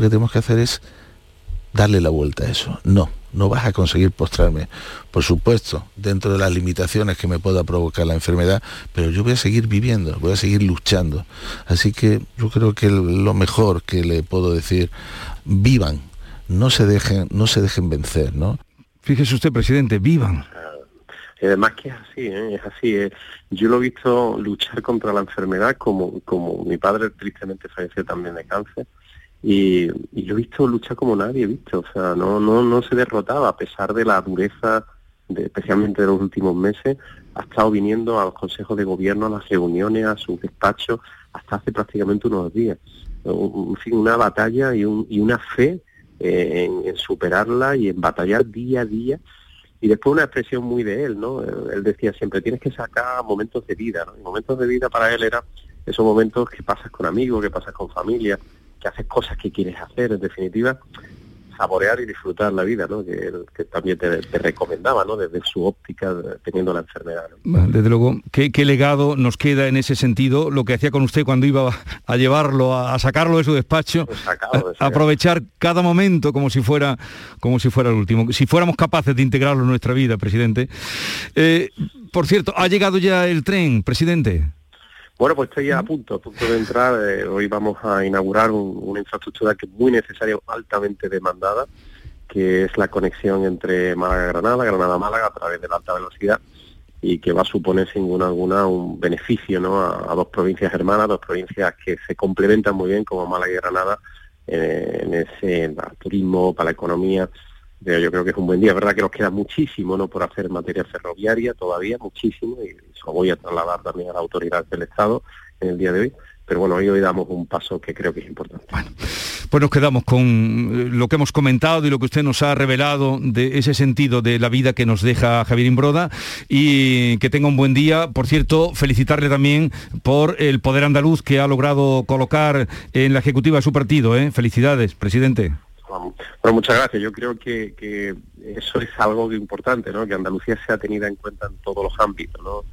Lo que tenemos que hacer es darle la vuelta a eso. No, no vas a conseguir postrarme. Por supuesto, dentro de las limitaciones que me pueda provocar la enfermedad, pero yo voy a seguir viviendo, voy a seguir luchando. Así que yo creo que lo mejor que le puedo decir, vivan, no se dejen, no se dejen vencer, ¿no? Fíjese usted, presidente, vivan. Y además que es así, ¿eh? es así. ¿eh? Yo lo he visto luchar contra la enfermedad como, como mi padre tristemente falleció también de cáncer y, lo he visto luchar como nadie he visto, o sea, no, no, no se derrotaba a pesar de la dureza, de, especialmente de los últimos meses, ha estado viniendo a los consejos de gobierno, a las reuniones, a sus despachos, hasta hace prácticamente unos días. En fin, una batalla y, un, y una fe eh, en, superarla y en batallar día a día. Y después una expresión muy de él, ¿no? Él decía siempre, tienes que sacar momentos de vida, ¿no? Y momentos de vida para él era esos momentos que pasas con amigos, que pasas con familia, que haces cosas que quieres hacer, en definitiva, saborear y disfrutar la vida, ¿no? que, también te, recomendaba ¿no? desde su óptica teniendo la enfermedad. Desde luego, ¿qué, legado nos queda en ese sentido? Lo que hacía con usted cuando iba a llevarlo, a, sacarlo de su despacho, aprovechar cada momento como si fuera como si fuera el último, si fuéramos capaces de integrarlo en nuestra vida, presidente. Eh, por cierto, ¿ha llegado ya el tren, presidente? Bueno, pues estoy a punto, a punto de entrar. Eh, hoy vamos a inaugurar una infraestructura que es muy necesaria, altamente demandada, que es la conexión entre Málaga-Granada, Granada-Málaga a través de la alta velocidad y que va a suponer sin duda alguna un beneficio ¿no? a, dos provincias hermanas, dos provincias que se complementan muy bien como Málaga y Granada eh, en ese turismo, para la economía yo creo que es un buen día. Es verdad que nos queda muchísimo ¿no? por hacer materia ferroviaria todavía, muchísimo, y eso voy a trasladar también a la autoridad del Estado en el día de hoy. Pero bueno, hoy, hoy damos un paso que creo que es importante. Bueno, pues nos quedamos con eh, lo que hemos comentado y lo que usted nos ha revelado de ese sentido de la vida que nos deja Javier Imbroda y que tenga un buen día. Por cierto, felicitarle también por el poder andaluz que ha logrado colocar en la ejecutiva de su partido. ¿eh? Felicidades, presidente. Bueno, muchas gracias. Yo creo que, eso es algo importante, ¿no? Que Andalucía sea tenida en cuenta en todos los ámbitos, ¿no?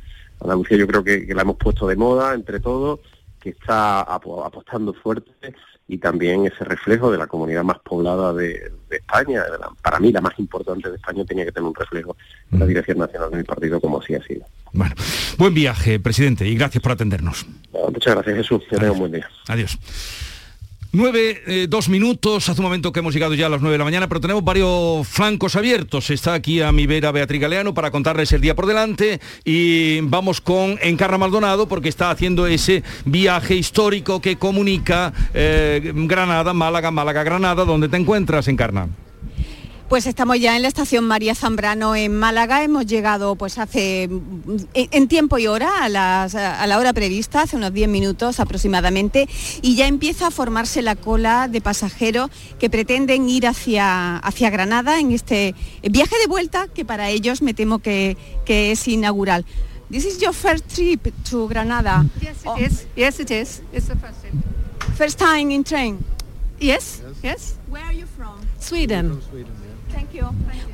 Andalucía yo creo que, la hemos puesto de moda entre todos, que está apostando fuerte y también ese reflejo de la comunidad más poblada de, España, para mí la más importante de España, tenía que tener un reflejo en la dirección nacional de mi partido como así ha sido. Bueno, buen viaje, presidente, y gracias por atendernos. muchas gracias, Jesús. Que tenga un buen día. Adiós. Nueve, eh, dos minutos, hace un momento que hemos llegado ya a las nueve de la mañana, pero tenemos varios flancos abiertos. Está aquí a mi vera Beatriz Galeano para contarles el día por delante y vamos con Encarna Maldonado porque está haciendo ese viaje histórico que comunica eh, Granada, Málaga, Málaga, Granada. ¿Dónde te encuentras, Encarna? Pues estamos ya en la estación María Zambrano en Málaga. Hemos llegado pues hace en tiempo y hora a, la hora prevista, hace unos 10 minutos aproximadamente, y ya empieza a formarse la cola de pasajeros que pretenden ir hacia, hacia Granada en este viaje de vuelta que para ellos me temo que, que es inaugural. This is your first trip to Granada. Yes, it is. Yes, it is. It's the first trip. First time in train. Yes. Yes. Where are you from? Sweden.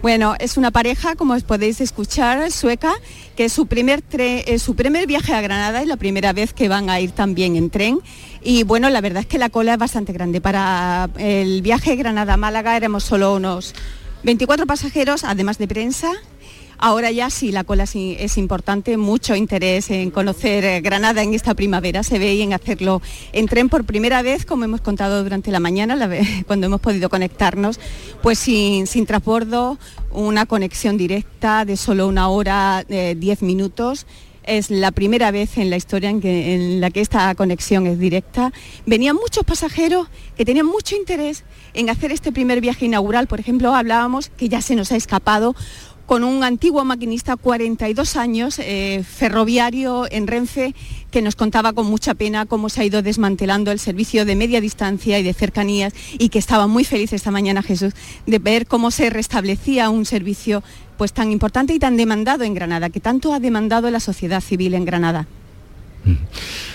Bueno, es una pareja, como podéis escuchar, sueca, que es su primer, es su primer viaje a Granada y la primera vez que van a ir también en tren. Y bueno, la verdad es que la cola es bastante grande. Para el viaje Granada-Málaga éramos solo unos 24 pasajeros, además de prensa, Ahora ya sí, la cola es importante, mucho interés en conocer eh, Granada en esta primavera, se ve y en hacerlo en tren por primera vez, como hemos contado durante la mañana, cuando hemos podido conectarnos, pues sin, sin transbordo, una conexión directa de solo una hora, eh, diez minutos es la primera vez en la historia en, la que esta conexión es directa. Venían muchos pasajeros que tenían mucho interés en hacer este primer viaje inaugural. Por ejemplo, hablábamos que ya se nos ha escapado con un antiguo maquinista, 42 años, eh, ferroviario en Renfe, que nos contaba con mucha pena cómo se ha ido desmantelando el servicio de media distancia y de cercanías y que estaba muy feliz esta mañana Jesús de ver cómo se restablecía un servicio pues tan importante y tan demandado en Granada, que tanto ha demandado la sociedad civil en Granada.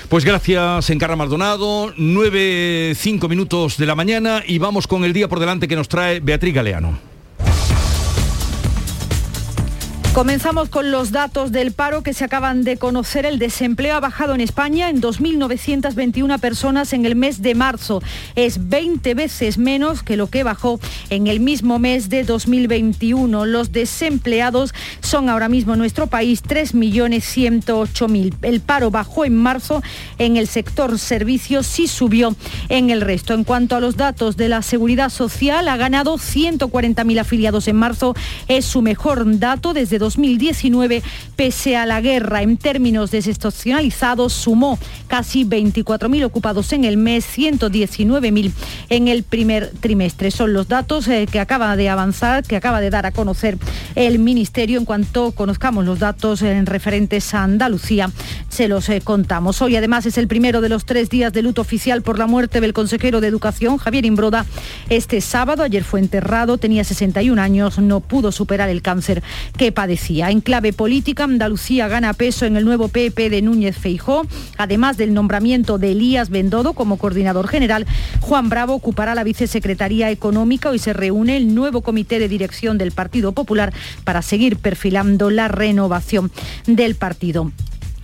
Pues gracias, Encarna Maldonado. 9, 5 minutos de la mañana y vamos con el día por delante que nos trae Beatriz Galeano. Comenzamos con los datos del paro que se acaban de conocer. El desempleo ha bajado en España en 2.921 personas en el mes de marzo. Es 20 veces menos que lo que bajó en el mismo mes de 2021. Los desempleados son ahora mismo en nuestro país 3.108.000. El paro bajó en marzo en el sector servicios y subió en el resto. En cuanto a los datos de la seguridad social, ha ganado 140.000 afiliados en marzo. Es su mejor dato desde 2019, pese a la guerra. En términos desestacionalizados, sumó casi 24.000 ocupados en el mes, 119.000 en el primer trimestre. Son los datos eh, que acaba de avanzar, que acaba de dar a conocer el Ministerio. En cuanto conozcamos los datos en referentes a Andalucía, se los eh, contamos. Hoy además es el primero de los tres días de luto oficial por la muerte del consejero de Educación, Javier Imbroda. Este sábado, ayer fue enterrado, tenía 61 años, no pudo superar el cáncer que padecía en clave política, Andalucía gana peso en el nuevo PP de Núñez Feijó. Además del nombramiento de Elías Bendodo como coordinador general, Juan Bravo ocupará la vicesecretaría económica. Hoy se reúne el nuevo comité de dirección del Partido Popular para seguir perfilando la renovación del partido.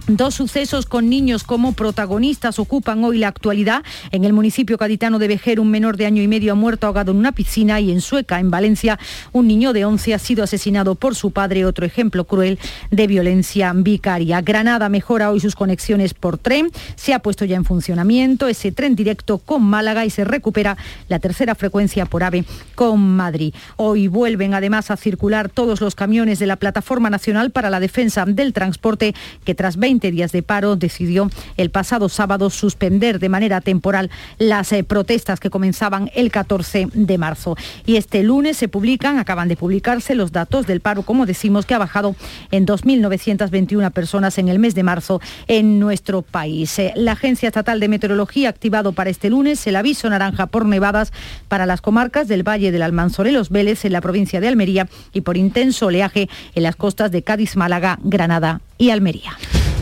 Dos sucesos con niños como protagonistas ocupan hoy la actualidad. En el municipio gaditano de Vejer, un menor de año y medio ha muerto ahogado en una piscina y en Sueca, en Valencia, un niño de 11 ha sido asesinado por su padre, otro ejemplo cruel de violencia vicaria. Granada mejora hoy sus conexiones por tren, se ha puesto ya en funcionamiento ese tren directo con Málaga y se recupera la tercera frecuencia por AVE con Madrid. Hoy vuelven además a circular todos los camiones de la Plataforma Nacional para la Defensa del Transporte que tras 20 días de paro, decidió el pasado sábado suspender de manera temporal las eh, protestas que comenzaban el 14 de marzo. Y este lunes se publican, acaban de publicarse los datos del paro, como decimos, que ha bajado en 2.921 personas en el mes de marzo en nuestro país. Eh, la Agencia Estatal de Meteorología ha activado para este lunes el aviso naranja por nevadas para las comarcas del Valle del Almanzor y los Vélez en la provincia de Almería y por intenso oleaje en las costas de Cádiz, Málaga, Granada y Almería.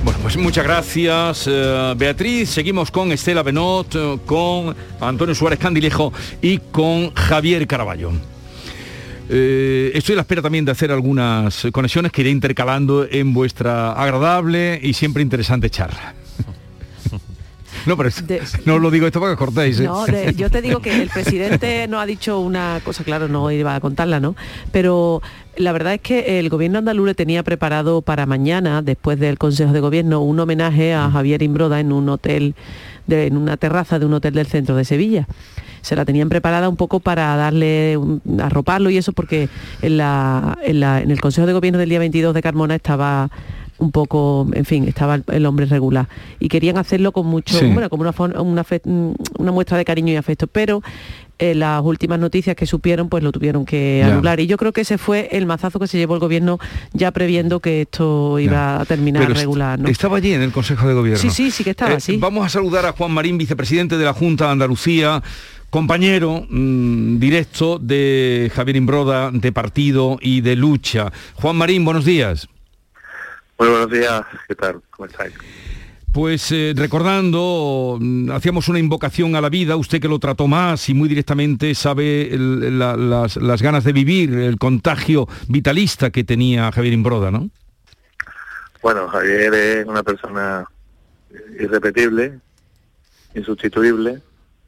Bueno, pues muchas gracias, eh, Beatriz. Seguimos con Estela Benot, eh, con Antonio Suárez Candilejo y con Javier Caraballo. Eh, estoy a la espera también de hacer algunas conexiones que iré intercalando en vuestra agradable y siempre interesante charla. No, pero no lo digo esto para que cortéis. No, yo te digo que el presidente no ha dicho una cosa, claro, no iba a contarla, ¿no? Pero la verdad es que el gobierno andaluz le tenía preparado para mañana, después del Consejo de Gobierno, un homenaje a Javier Imbroda en un hotel, en una terraza de un hotel del centro de Sevilla se la tenían preparada un poco para darle, arroparlo y eso, porque en, en, el Consejo de Gobierno del día 22 de Carmona estaba un poco, en fin, estaba el, hombre regular. Y querían hacerlo con mucho, bueno, como una, una, una, muestra de cariño y afecto, pero eh, las últimas noticias que supieron, pues lo tuvieron que anular. Y yo creo que ese fue el mazazo que se llevó el gobierno ya previendo que esto iba a terminar regular. ¿no? Estaba allí en el Consejo de Gobierno. Sí, sí, sí que estaba, así. Eh, vamos a saludar a Juan Marín, vicepresidente de la Junta de Andalucía compañero mm, directo de Javier Imbroda, de partido y de lucha. Juan Marín, buenos días. Muy buenos días, ¿qué tal? ¿Cómo estáis? Pues eh, recordando, mm, hacíamos una invocación a la vida, usted que lo trató más y muy directamente sabe las, ganas de vivir, el contagio vitalista que tenía Javier Imbroda, ¿no? Bueno, Javier es una persona irrepetible, insustituible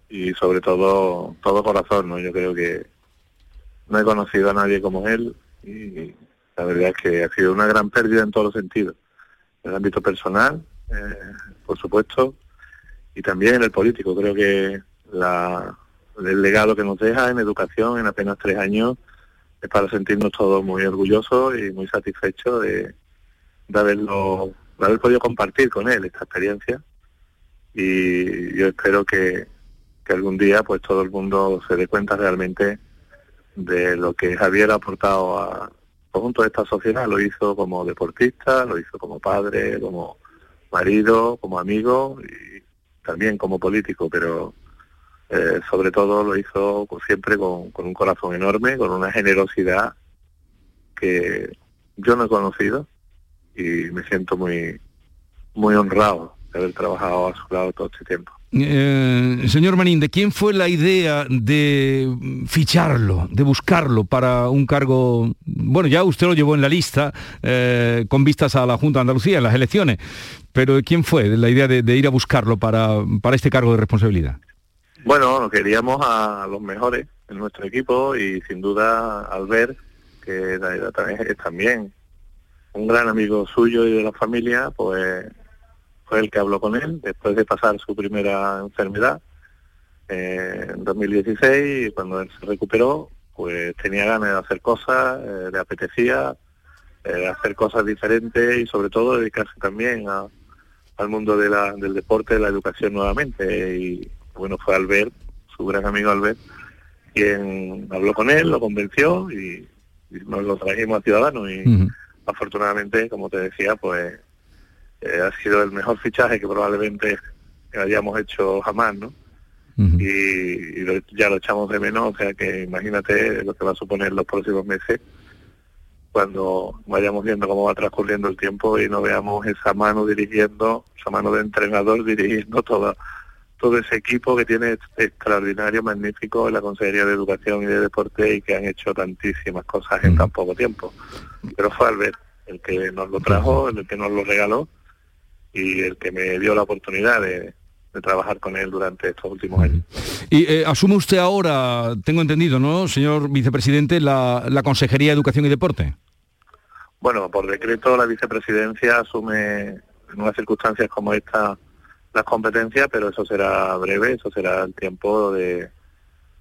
y sobre todo todo corazón, ¿no? Yo creo que no he conocido a nadie como él y la verdad es que ha sido una gran pérdida en todos los sentidos, en el ámbito personal, eh, por supuesto, y también en el político. Creo que la, el legado que nos deja en educación en apenas tres años es para sentirnos todos muy orgullosos y muy satisfechos de, haberlo de haber podido compartir con él esta experiencia y yo espero que, que algún día pues todo el mundo se dé cuenta realmente de lo que Javier ha aportado a, conjunto de esta sociedad. Lo hizo como deportista, lo hizo como padre, como marido, como amigo y también como político, pero eh, sobre todo lo hizo siempre con, con, un corazón enorme, con una generosidad que yo no he conocido y me siento muy muy honrado de haber trabajado a su lado todo este tiempo. Eh, señor Manín, ¿de quién fue la idea de ficharlo, de buscarlo para un cargo? Bueno, ya usted lo llevó en la lista eh, con vistas a la Junta de Andalucía, en las elecciones, pero ¿quién fue la idea de, de ir a buscarlo para, para este cargo de responsabilidad? Bueno, queríamos a los mejores en nuestro equipo y sin duda Albert, que era- era también- es también un gran amigo suyo y de la familia, pues fue el que habló con él después de pasar su primera enfermedad eh, en 2016 y cuando él se recuperó, pues tenía ganas de hacer cosas, eh, le apetecía eh, hacer cosas diferentes y sobre todo dedicarse también a- al mundo de la- del deporte, de la educación nuevamente. Y bueno, fue Albert, su gran amigo Albert, quien habló con él, lo convenció y, y nos lo trajimos a Ciudadanos. Y afortunadamente, como te decía, pues eh, ha sido el mejor fichaje que probablemente hayamos hecho jamás, ¿no? Y, y lo- ya lo echamos de menos, o sea que imagínate lo que va a suponer los próximos meses cuando vayamos viendo cómo va transcurriendo el tiempo y no veamos esa mano dirigiendo, esa mano de entrenador dirigiendo toda, todo ese equipo que tiene extraordinario, magnífico en la Consejería de Educación y de Deporte y que han hecho tantísimas cosas en tan poco tiempo. Pero fue Albert el que nos lo trajo, el que nos lo regaló y el que me dio la oportunidad de, de trabajar con él durante estos últimos años. Y eh, asume usted ahora, tengo entendido, ¿no, señor vicepresidente, la, la Consejería de Educación y Deporte? Bueno, por decreto la vicepresidencia asume en unas circunstancias como esta las competencias, pero eso será breve, eso será el tiempo de,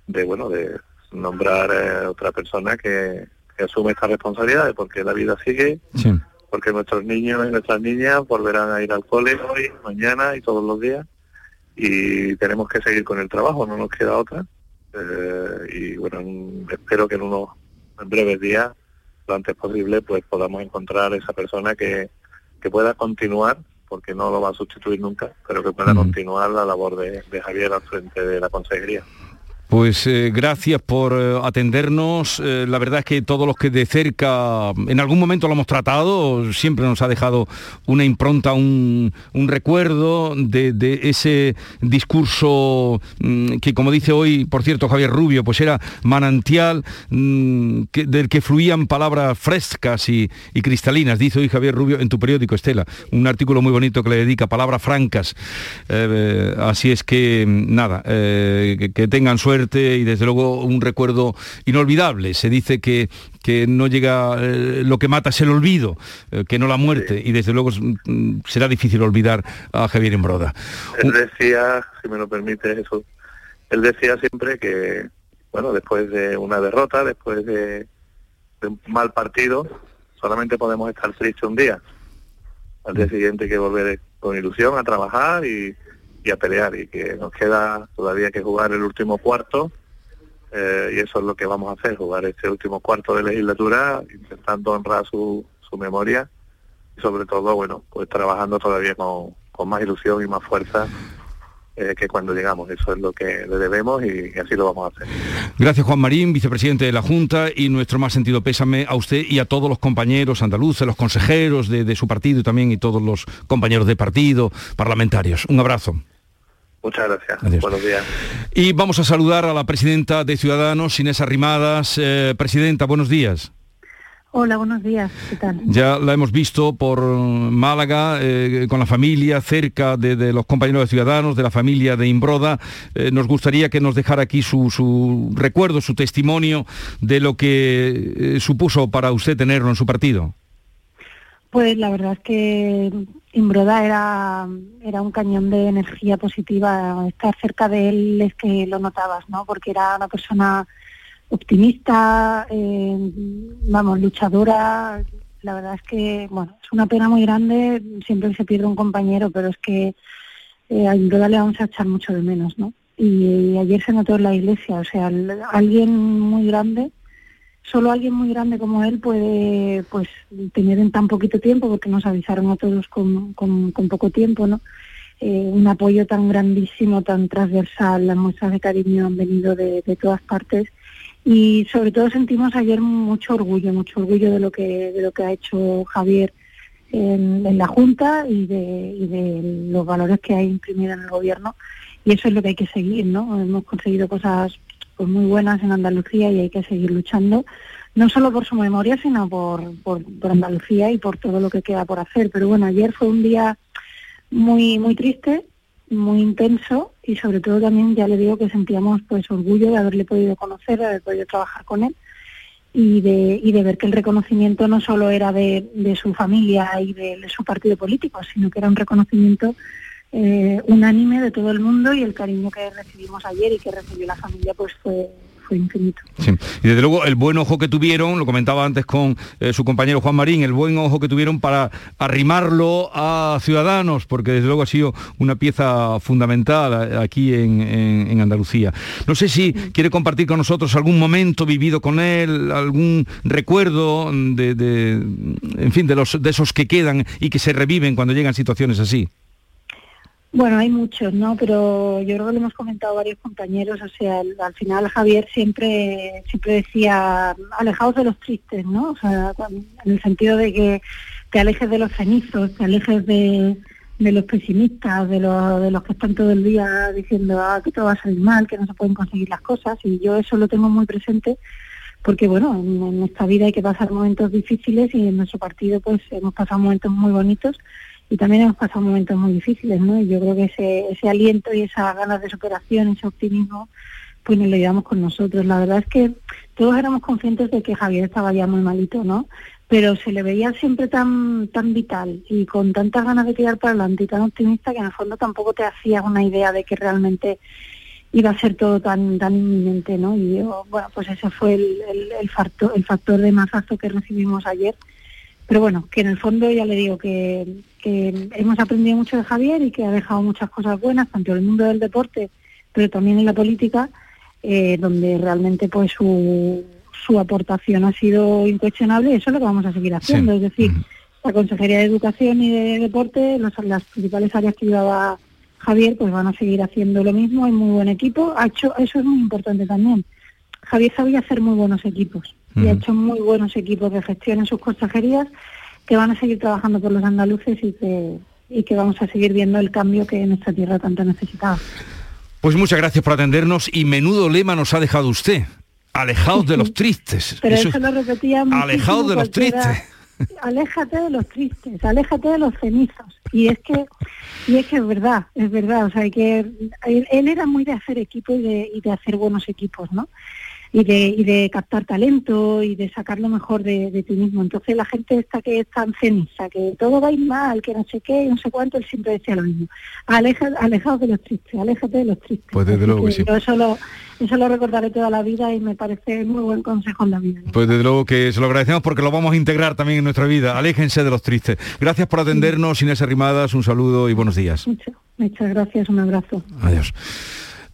de bueno, de nombrar eh, otra persona que, que asume estas responsabilidades, porque la vida sigue, Sí. Porque nuestros niños y nuestras niñas volverán a ir al cole hoy, mañana y todos los días, y tenemos que seguir con el trabajo, no nos queda otra. Eh, y bueno, en- espero que en unos en breves días, lo antes posible, pues podamos encontrar esa persona que, que pueda continuar, porque no lo va a sustituir nunca, pero que pueda continuar la labor de, de Javier al frente de la consejería. Pues eh, gracias por eh, atendernos. Eh, la verdad es que todos los que de cerca en algún momento lo hemos tratado, siempre nos ha dejado una impronta, un, un recuerdo de, de ese discurso mm, que, como dice hoy, por cierto, Javier Rubio, pues era manantial mm, del que fluían palabras frescas y, y cristalinas. Dice hoy Javier Rubio en tu periódico, Estela, un artículo muy bonito que le dedica palabras francas. Así es que, mm, nada, que tengan suerte y desde luego un recuerdo inolvidable. Se dice que, que no llega, eh, lo que mata es el olvido, eh, que no la muerte, y desde luego mm, será difícil olvidar a Javier Embroda. Él decía, si me lo permite eso, él decía siempre que, bueno, después de una derrota, después de, de un mal partido, solamente podemos estar tristes un día. Al día siguiente hay que volver con ilusión a trabajar y, y a pelear y que nos queda todavía que jugar el último cuarto eh, y eso es lo que vamos a hacer, jugar este último cuarto de legislatura intentando honrar su, su memoria y sobre todo, bueno, pues trabajando todavía con, con más ilusión y más fuerza eh, que cuando llegamos. Eso es lo que le debemos y, y así lo vamos a hacer. Gracias Juan Marín, vicepresidente de la Junta, y nuestro más sentido pésame a usted y a todos los compañeros andaluces, los consejeros de, su partido también y todos los compañeros de partido, parlamentarios. Un abrazo. Muchas gracias. Adiós. Buenos días. Y vamos a saludar a la presidenta de Ciudadanos, Inés Arrimadas. Eh, presidenta, buenos días. Hola, buenos días. ¿Qué tal? Ya la hemos visto por Málaga, eh, con la familia, cerca de, de los compañeros de Ciudadanos, de la familia de Imbroda. Eh, nos gustaría que nos dejara aquí su, su recuerdo, su testimonio de lo que eh, supuso para usted tenerlo en su partido. Pues la verdad es que Imbroda era, era un cañón de energía positiva. Estar cerca de él es que lo notabas, ¿no? Porque era una persona optimista, eh, vamos, luchadora. La verdad es que, bueno, es una pena muy grande, siempre se pierde un compañero, pero es que eh, a Imbroda le vamos a echar mucho de menos, ¿no? Y, ayer se notó en la iglesia, o sea, alguien muy grande, solo alguien muy grande como él puede pues tener en tan poquito tiempo, porque nos avisaron a todos con, con, poco tiempo, ¿no? Eh, un apoyo tan grandísimo, tan transversal, las muestras de cariño han venido de, de todas partes y sobre todo sentimos ayer mucho orgullo, mucho orgullo de lo que de lo que ha hecho Javier en, en la Junta y de, y de los valores que hay imprimidos en el gobierno y eso es lo que hay que seguir, ¿no? Hemos conseguido cosas pues, muy buenas en Andalucía y hay que seguir luchando, no solo por su memoria, sino por, por, Andalucía y por todo lo que queda por hacer. Pero bueno, ayer fue un día muy, muy triste, muy intenso y sobre todo también ya le digo que sentíamos pues orgullo de haberle podido conocer, de haber podido trabajar con él y de, y de ver que el reconocimiento no solo era de, de su familia y de su partido político, sino que era un reconocimiento eh, unánime de todo el mundo y el cariño que recibimos ayer y que recibió la familia pues fue, fue infinito. Sí. Y desde luego el buen ojo que tuvieron, lo comentaba antes con eh, su compañero Juan Marín, el buen ojo que tuvieron para arrimarlo a Ciudadanos, porque desde luego ha sido una pieza fundamental aquí en, en- en Andalucía. No sé si quiere compartir con nosotros algún momento vivido con él, algún recuerdo de, de, en fin, de, los, de esos que quedan y que se reviven cuando llegan situaciones así. Bueno, hay muchos, ¿no? Pero yo creo que lo hemos comentado varios compañeros, o sea, al, al final Javier siempre siempre decía, alejaos de los tristes, ¿no? O sea, en el sentido de que te alejes de los cenizos, te alejes de, de los pesimistas, de los, de los que están todo el día diciendo ah, que todo va a salir mal, que no se pueden conseguir las cosas, y yo eso lo tengo muy presente porque bueno, en, en esta vida hay que pasar momentos difíciles y en nuestro partido pues hemos pasado momentos muy bonitos y también hemos pasado momentos muy difíciles, ¿no? Y yo creo que ese, ese aliento y esas ganas de superación, ese optimismo, pues nos lo llevamos con nosotros. La verdad es que todos éramos conscientes de que Javier estaba ya muy malito, ¿no? Pero se le veía siempre tan, tan vital y con tantas ganas de tirar para adelante y tan optimista que en el fondo tampoco te hacías una idea de que realmente iba a ser todo tan tan inminente, ¿no? Y yo, bueno, pues ese fue el, el, factor, el factor de mazazo que recibimos ayer. Pero bueno, que en el fondo ya le digo que, que hemos aprendido mucho de Javier y que ha dejado muchas cosas buenas, tanto en el mundo del deporte, pero también en la política, eh, donde realmente pues su, su aportación ha sido incuestionable y eso es lo que vamos a seguir haciendo. Sí. Es decir, la Consejería de Educación y de Deporte, los- las principales áreas que llevaba Javier, pues van a seguir haciendo lo mismo, hay muy buen equipo. Ha hecho, eso es muy importante también. Javier sabía hacer muy buenos equipos y ha hecho muy buenos equipos de gestión en sus consejerías que van a seguir trabajando por los andaluces y que, y que vamos a seguir viendo el cambio que nuestra tierra tanto necesitaba. Pues muchas gracias por atendernos y menudo lema nos ha dejado usted. Alejaos de los tristes. Pero eso, Eso- lo repetía Alejaos de los tristes. Aléjate de los tristes, aléjate de los cenizos. Y es que y es que es verdad, es verdad. O sea, que él, él era muy de hacer equipo y de, y de hacer buenos equipos, ¿no? Y de, y de captar talento y de sacar lo mejor de, de ti mismo. Entonces la gente esta que es tan ceniza, que todo va a ir mal, que no sé qué, no sé cuánto, él siempre decía lo mismo. Aleja, alejaos de los tristes, aléjate de los tristes. Pues desde Así luego que sí. Yo eso lo, eso lo recordaré toda la vida y me parece muy buen consejo en la vida. Pues desde luego que se lo agradecemos porque lo vamos a integrar también en nuestra vida. Aléjense de los tristes. Gracias por atendernos, Inés Arrimadas, un saludo y buenos días. Muchas, muchas gracias, un abrazo. Adiós.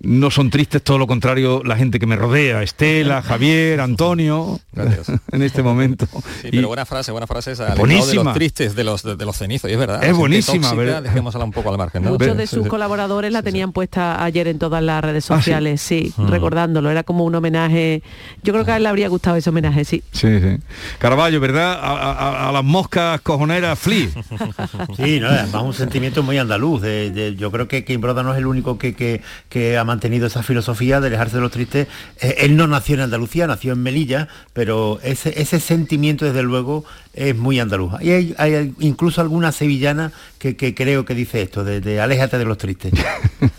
No son tristes, todo lo contrario, la gente que me rodea, Estela, Javier, Antonio, Gracias. en este momento. Sí, Y- pero buena frase, buena frase esa. Buenísima. de los tristes, de los, de, de los cenizos, y es verdad. Es buenísima, tóxica, ¿verdad? Dejémosla un poco al margen, ¿no? Muchos de sus sí. colaboradores la tenían puesta ayer en todas las redes Ah, ¿sí? sociales, sí, Mm. recordándolo. Era como un homenaje. Yo creo que a él le habría gustado ese homenaje, sí. Sí, sí. Carballo, ¿verdad? A, a- a las moscas cojoneras, flea. Sí, no, además un sentimiento muy andaluz. de- de- yo creo que, que Imbroda no es el único que, que- que ha mantenido esa filosofía de alejarse de los tristes. Eh, él no nació en Andalucía, nació en Melilla, pero ese, ese sentimiento, desde luego, es muy andaluz. Y hay, hay incluso alguna sevillana que, que creo que dice esto, de, de aléjate de los tristes.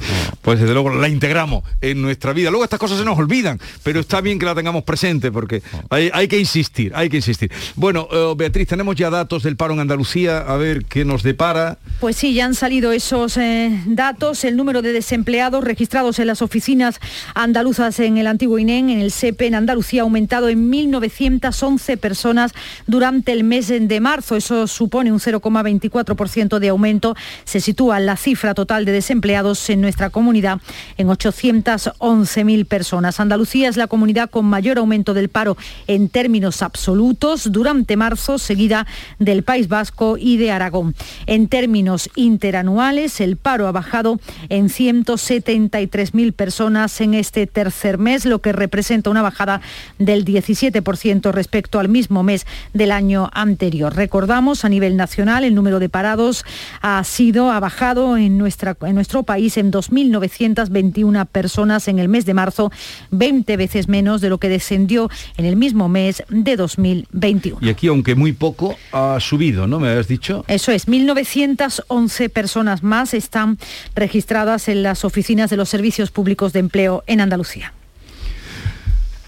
Pues desde luego la integramos en nuestra vida. Luego estas cosas se nos olvidan, pero está bien que la tengamos presente porque hay, hay que insistir, hay que insistir. Bueno, eh, Beatriz, tenemos ya datos del paro en Andalucía, a ver qué nos depara. Pues sí, ya han salido esos eh, datos. El número de desempleados registrados en las oficinas andaluzas en el antiguo INEN, en el SEPE, en Andalucía, ha aumentado en 1.911 personas durante el mes de marzo. Eso supone un 0,24% de aumento. Se sitúa la cifra total de desempleados en nuestra comunidad en 811.000 personas. Andalucía es la comunidad con mayor aumento del paro en términos absolutos durante marzo, seguida del País Vasco y de Aragón. En términos interanuales, el paro ha bajado en 173.000 personas en este tercer mes, lo que representa una bajada del 17% respecto al mismo mes del año anterior. Recordamos, a nivel nacional, el número de parados ha sido, ha bajado en, nuestra, en nuestro país en 2.921 personas en el mes de marzo, 20 veces menos de lo que descendió en el mismo mes de 2021. Y aquí, aunque muy poco, ha subido, ¿no? ¿Me habías dicho? Eso es, 1.911 personas más están registradas en las oficinas de los servicios públicos de empleo en Andalucía.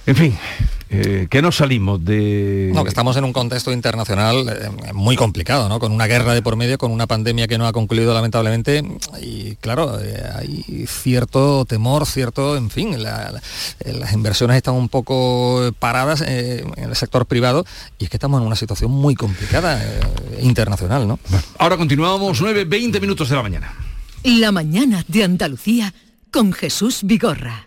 En fin, eh, que no salimos de... No, que estamos en un contexto internacional eh, muy complicado, ¿no? Con una guerra de por medio, con una pandemia que no ha concluido lamentablemente y claro, eh, hay cierto temor, cierto, en fin, la- la- las inversiones están un poco paradas en el sector privado y es que estamos en una situación muy complicada internacional, ¿no? Ahora continuamos 9, 20 minutos de la mañana. La mañana de Andalucía con Jesús Vigorra.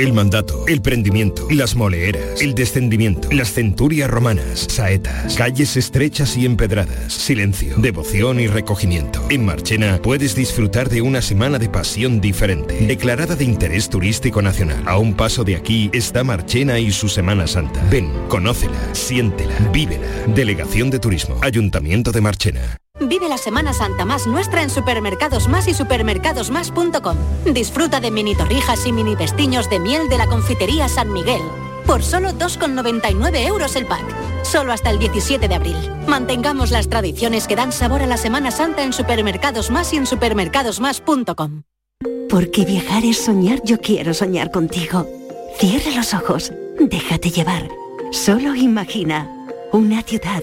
El mandato, el prendimiento, las moleeras, el descendimiento, las centurias romanas, saetas, calles estrechas y empedradas, silencio, devoción y recogimiento. En Marchena puedes disfrutar de una semana de pasión diferente, declarada de interés turístico nacional. A un paso de aquí está Marchena y su Semana Santa. Ven, conócela, siéntela, vívela. Delegación de Turismo, Ayuntamiento de Marchena. Vive la Semana Santa más nuestra en Supermercados Más y supermercadosmás.com. Disfruta de mini torrijas y mini pestiños de miel de la confitería San Miguel. Por solo 2,99 euros el pack. Solo hasta el 17 de abril. Mantengamos las tradiciones que dan sabor a la Semana Santa en Supermercados Más y en supermercadosmás.com. Porque viajar es soñar, yo quiero soñar contigo. Cierra los ojos, déjate llevar. Solo imagina una ciudad,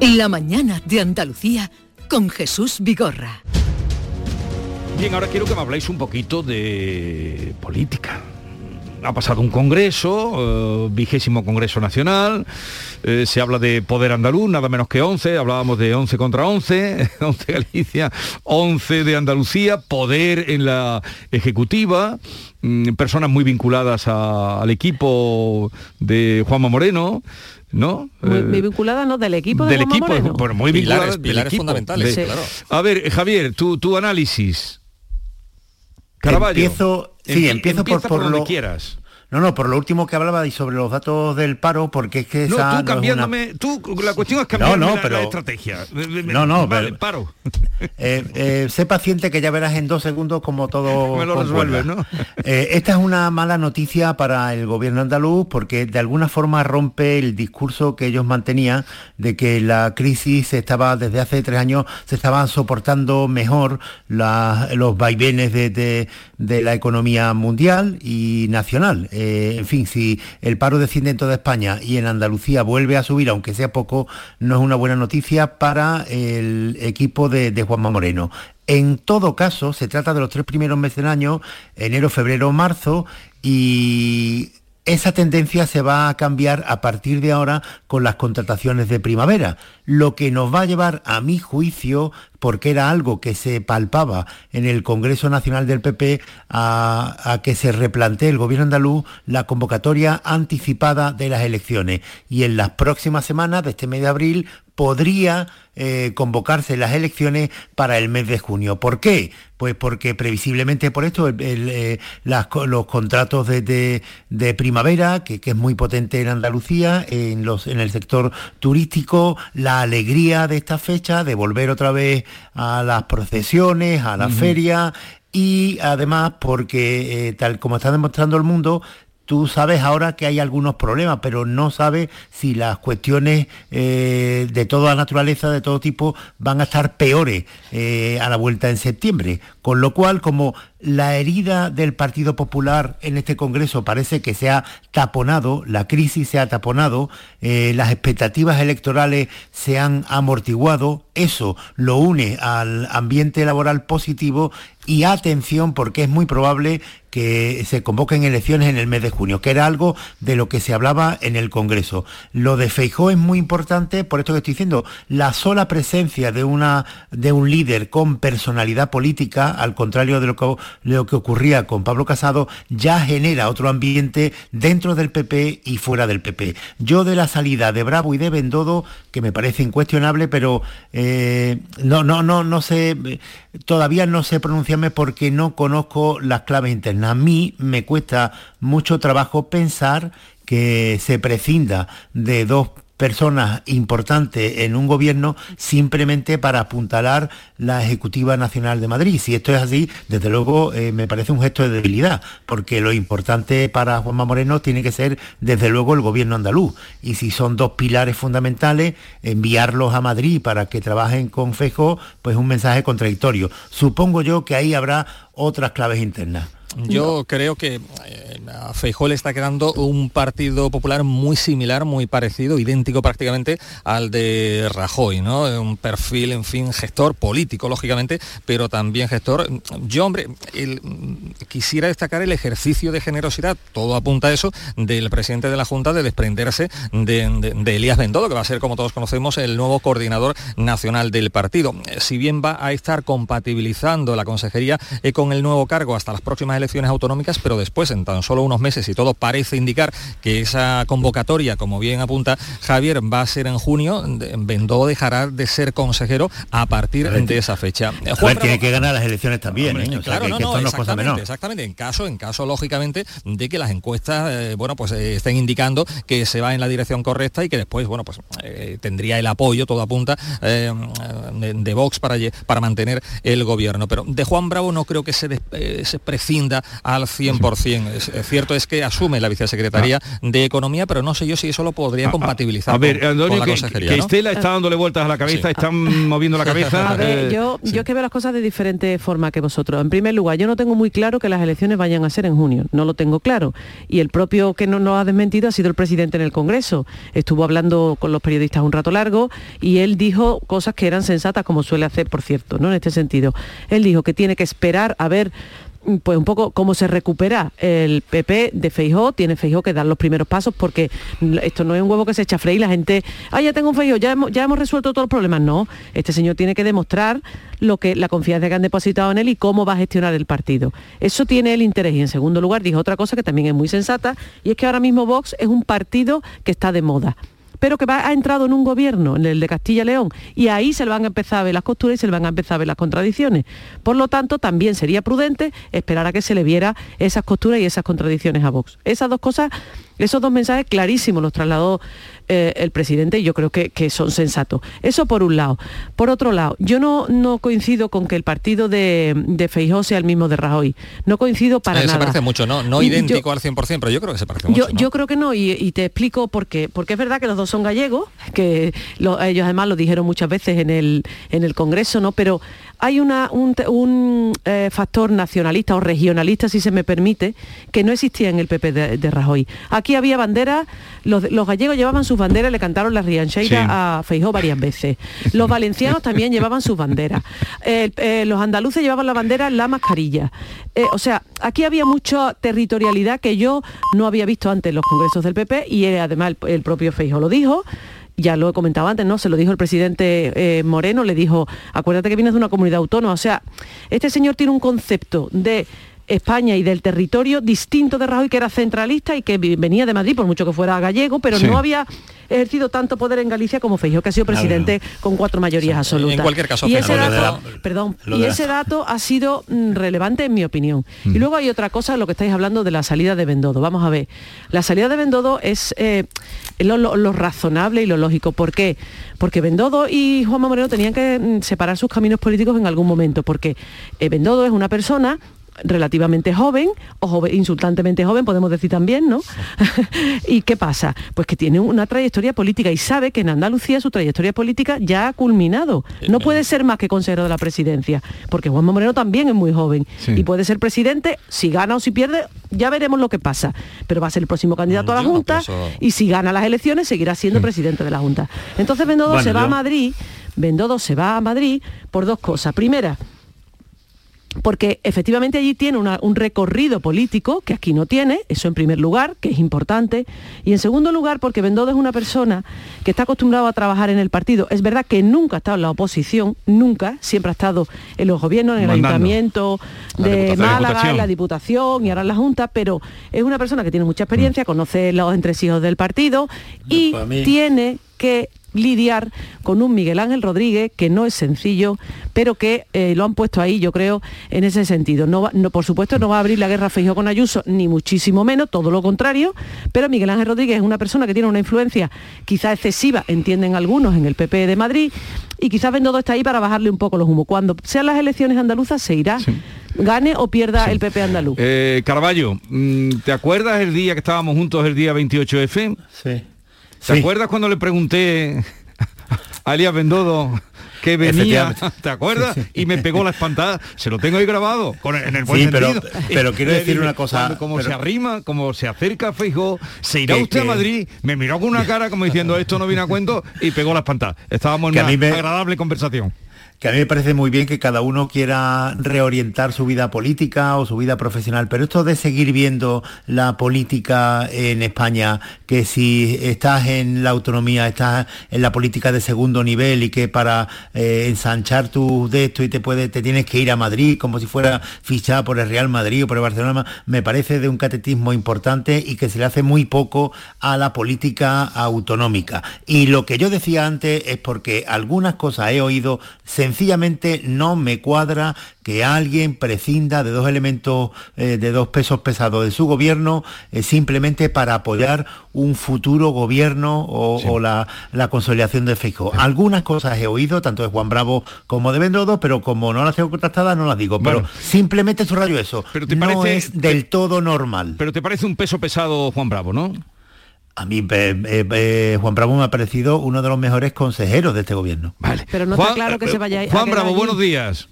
La mañana de Andalucía con Jesús Vigorra. Bien, ahora quiero que me habléis un poquito de política. Ha pasado un congreso, eh, vigésimo congreso nacional, eh, se habla de poder andaluz, nada menos que 11, hablábamos de 11 contra 11, 11 Galicia, 11 de Andalucía, poder en la ejecutiva, mm, personas muy vinculadas a- al equipo de Juanma Moreno, ¿no? Muy, Eh, muy vinculada, ¿no? Del equipo de del Juanma equipo, Moreno. bueno, muy Pilares- vinculadas del pilares equipo, fundamentales, de- sí, claro. A ver, Javier, tu, tu análisis. Empiezo, sí, Empie- empiezo por, por lo, quieras. No, no, por lo último que hablaba y sobre los datos del paro, porque es que No, esa tú no es cambiándome, tú, la cuestión es cambiar No, no, la, pero- la estrategia. No, no, vale, pero- paro. Eh, eh, sé paciente que ya verás en dos segundos como todo Me lo resuelves, ¿no? Eh, esta es una mala noticia para el gobierno andaluz porque de alguna forma rompe el discurso que ellos mantenían de que la crisis estaba desde hace tres años se estaban soportando mejor la- los vaivenes de, de- de la economía mundial y nacional. Eh, en fin, si el paro desciende en toda España y en Andalucía vuelve a subir, aunque sea poco, no es una buena noticia para el equipo de, de Juanma Moreno. En todo caso, se trata de los tres primeros meses del año, enero, febrero, marzo, y esa tendencia se va a cambiar a partir de ahora con las contrataciones de primavera, lo que nos va a llevar, a mi juicio, porque era algo que se palpaba en el Congreso Nacional del PP, a, que se replantee el gobierno andaluz la convocatoria anticipada de las elecciones. Y en las próximas semanas de este mes de abril podría eh, convocarse las elecciones para el mes de junio. ¿Por qué? Pues porque previsiblemente por esto el- el, eh, las los contratos de, de- de primavera, que, que es muy potente en Andalucía, en, los, en el sector turístico, la alegría de esta fecha, de volver otra vez a las procesiones, a la feria, y además porque, eh, tal como está demostrando el mundo, Tú sabes ahora que hay algunos problemas, pero no sabes si las cuestiones eh, de toda naturaleza, de todo tipo, van a estar peores eh, a la vuelta en septiembre. Con lo cual, como la herida del Partido Popular en este Congreso parece que se ha taponado, la crisis se ha taponado, eh, las expectativas electorales se han amortiguado, eso lo une al ambiente laboral positivo y atención porque es muy probable que se convoquen elecciones en el mes de junio, que era algo de lo que se hablaba en el Congreso. Lo de Feijó es muy importante, por esto que estoy diciendo, la sola presencia de, una, de un líder con personalidad política, al contrario de lo, que, lo que ocurría con Pablo Casado, ya genera otro ambiente dentro del PP y fuera del PP. Yo de la salida de Bravo y de Bendodo, que me parece incuestionable, pero eh, no, no, no, no sé, todavía no sé pronunciarme porque no conozco las claves internas. A mí me cuesta mucho trabajo pensar que se prescinda de dos personas importantes en un gobierno simplemente para apuntalar la Ejecutiva Nacional de Madrid. Si esto es así, desde luego eh, me parece un gesto de debilidad, porque lo importante para Juanma Moreno tiene que ser desde luego el gobierno andaluz. Y si son dos pilares fundamentales, enviarlos a Madrid para que trabajen con Fejo, pues un mensaje contradictorio. Supongo yo que ahí habrá otras claves internas. Yo creo que eh, a le está quedando un partido popular muy similar, muy parecido, idéntico prácticamente al de Rajoy, ¿no? Un perfil, en fin, gestor político, lógicamente, pero también gestor. Yo, hombre, el- quisiera destacar el ejercicio de generosidad, todo apunta a eso, del presidente de la Junta de desprenderse de, de- de Elías Bendodo, que va a ser, como todos conocemos, el nuevo coordinador nacional del partido. Si bien va a estar compatibilizando la consejería eh, con el nuevo cargo hasta las próximas elecciones autonómicas, pero después, en tan solo unos meses, y todo parece indicar que esa convocatoria, como bien apunta Javier, va a ser en junio, Bendodo dejará de ser consejero a partir de esa fecha. Eh, A tiene Bravo- que ganar las elecciones también, Hombre, ¿eh? O sea, claro, que, no, que no, esto no es cosa exactamente. En caso, en caso, lógicamente, de que las encuestas, eh, bueno, pues eh, estén indicando que se va en la dirección correcta y que después, bueno, pues eh, tendría el apoyo, todo apunta, eh, de, de Vox para, para mantener el gobierno. Pero de Juan Bravo no creo que se, des- eh, se prescinda al 100%. Es, es cierto es que asume la vicesecretaría de Economía, pero no sé yo si eso lo podría compatibilizar A ver, con, Antonio, con la que, consejería. que ¿no? Estela está dándole vueltas a la cabeza, Sí. están moviendo la cabeza. A ver, eh, yo, yo que veo las cosas de diferente forma que vosotros. En primer lugar, yo no tengo muy claro que las elecciones vayan a ser en junio. No lo tengo claro. Y el propio que no nos ha desmentido ha sido el presidente en el Congreso. Estuvo hablando con los periodistas un rato largo y él dijo cosas que eran sensatas, como suele hacer, por cierto, ¿no? En este sentido. Él dijo que tiene que esperar a ver pues un poco cómo se recupera el PP de Feijó, tiene Feijó que dar los primeros pasos porque esto no es un huevo que se echa a freír, la gente, ah, ya tengo un Feijó, ya hemos, ya hemos resuelto todos los problemas, no, este señor tiene que demostrar lo que la confianza que han depositado en él y cómo va a gestionar el partido. Eso tiene el interés. Y en segundo lugar dijo otra cosa que también es muy sensata y es que ahora mismo Vox es un partido que está de moda pero que va, ha entrado en un gobierno, en el de Castilla y León, y ahí se le van a empezar a ver las costuras y se le van a empezar a ver las contradicciones. Por lo tanto, también sería prudente esperar a que se le viera esas costuras y esas contradicciones a Vox. Esas dos cosas, esos dos mensajes clarísimos los trasladó eh, el presidente y yo creo que, que, son sensatos. Eso por un lado. Por otro lado, yo no, no coincido con que el partido de, de Feijó sea el mismo de Rajoy. No coincido para Eh, nada. Se parece mucho, ¿no? No idéntico yo- al 100%, pero yo creo que se parece yo, mucho. ¿no? yo creo que no, y, y te explico por qué. Porque es verdad que los dos son gallegos, que lo- ellos además lo dijeron muchas veces en el, en el Congreso, ¿no? Pero hay una, un, eh, factor nacionalista o regionalista, si se me permite, que no existía en el PP de, de Rajoy. Aquí había banderas, los, los gallegos llevaban sus banderas, le cantaron la riancheira Sí. a Feijó varias veces. Los valencianos también llevaban sus banderas. Eh, eh, los andaluces llevaban la bandera en la mascarilla. Eh, o sea, aquí había mucha territorialidad que yo no había visto antes en los congresos del PP y además el, el propio Feijó lo dijo. Ya lo he comentado antes, ¿no? Se lo dijo el presidente eh, Moreno, le dijo, acuérdate que vienes de una comunidad autónoma. O sea, este señor tiene un concepto de España y del territorio distinto de Rajoy, que era centralista y que venía de Madrid, por mucho que fuera gallego, pero Sí. no había ejercido tanto poder en Galicia como Feijóo, que ha sido Claro. presidente con cuatro mayorías absolutas. En cualquier caso, y ese dato, la- perdón, y la- ese dato ha sido mm, relevante en mi opinión. Mm. Y luego hay otra cosa, lo que estáis hablando de la salida de Bendodo. Vamos a ver, la salida de Bendodo es eh, lo, lo- lo razonable y lo lógico. ¿Por qué? Porque Bendodo y Juanma Moreno tenían que mm, separar sus caminos políticos en algún momento, porque eh, Bendodo es una persona relativamente joven, o joven, insultantemente joven, podemos decir también, ¿no? ¿Y qué pasa? Pues que tiene una trayectoria política y sabe que en Andalucía su trayectoria política ya ha culminado. No puede ser más que consejero de la presidencia, porque Juanma Moreno también es muy joven Sí. y puede ser presidente, si gana o si pierde, ya veremos lo que pasa. Pero va a ser el próximo candidato a la Junta y si gana las elecciones seguirá siendo presidente de la Junta. Entonces Bendodo Bueno, se va yo- a Madrid, Bendodo se va a Madrid por dos cosas. Primera, porque efectivamente allí tiene una- un recorrido político que aquí no tiene, eso en primer lugar, que es importante, y en segundo lugar porque Bendodo es una persona que está acostumbrado a trabajar en el partido. Es verdad que nunca ha estado en la oposición, nunca, siempre ha estado en los gobiernos, en el Mandando. ayuntamiento de. Málaga, en la Diputación y ahora en la Junta, pero es una persona que tiene mucha experiencia, conoce los entresijos del partido y tiene que lidiar con un Miguel Ángel Rodríguez que no es sencillo, pero que eh, lo han puesto ahí, yo creo, en ese sentido. No, va- no, por supuesto, no va a abrir la guerra Feijóo con Ayuso, ni muchísimo menos, todo lo contrario, pero Miguel Ángel Rodríguez es una persona que tiene una influencia quizá excesiva, entienden algunos, en el PP de Madrid, y quizás Bendodo está ahí para bajarle un poco los humos. Cuando sean las elecciones andaluzas se irá, gane o pierda el PP andaluz. Eh, Carballo, mm, ¿te acuerdas el día que estábamos juntos el día 28F? Sí. ¿Te Sí. acuerdas cuando le pregunté a Elías Bendodo que venía. ¿te acuerdas? Sí, sí. Y me pegó la espantada. Se lo tengo ahí grabado, con, en el buen Sí, pero- sentido. pero quiero Le decir dije, una cosa, cuando- como pero- se arrima, como se acerca a Feijóo, se irá Que- usted a Madrid, me miró con una cara como diciendo esto no viene a cuento y pegó la espantada. Estábamos en una me- agradable conversación. Que a mí me parece muy bien que cada uno quiera reorientar su vida política o su vida profesional, pero esto de seguir viendo la política en España, que si estás en la autonomía, estás en la política de segundo nivel y que para eh, ensanchar tu de esto y te puede, te tienes que ir a Madrid como si fuera fichada por el Real Madrid o por el Barcelona, me parece de un catetismo importante y que se le hace muy poco a la política autonómica. Y lo que yo decía antes es porque algunas cosas he oído, sencillamente no me cuadra que alguien prescinda de dos elementos, eh, de dos pesos pesados de su gobierno, eh, simplemente para apoyar un futuro gobierno o, o la, la consolidación de Feijóo. Algunas cosas he oído, tanto de Juan Bravo como de Bendodo, pero como no las tengo contrastadas, no las digo. Pero simplemente subrayo eso. Pero te no es del todo normal. Pero te parece un peso pesado Juan Bravo, ¿no? A mí eh, eh, eh, Juan Bravo me ha parecido uno de los mejores consejeros de este gobierno. Vale. Pero no está claro que se vaya a Juan Bravo, allí. buenos días.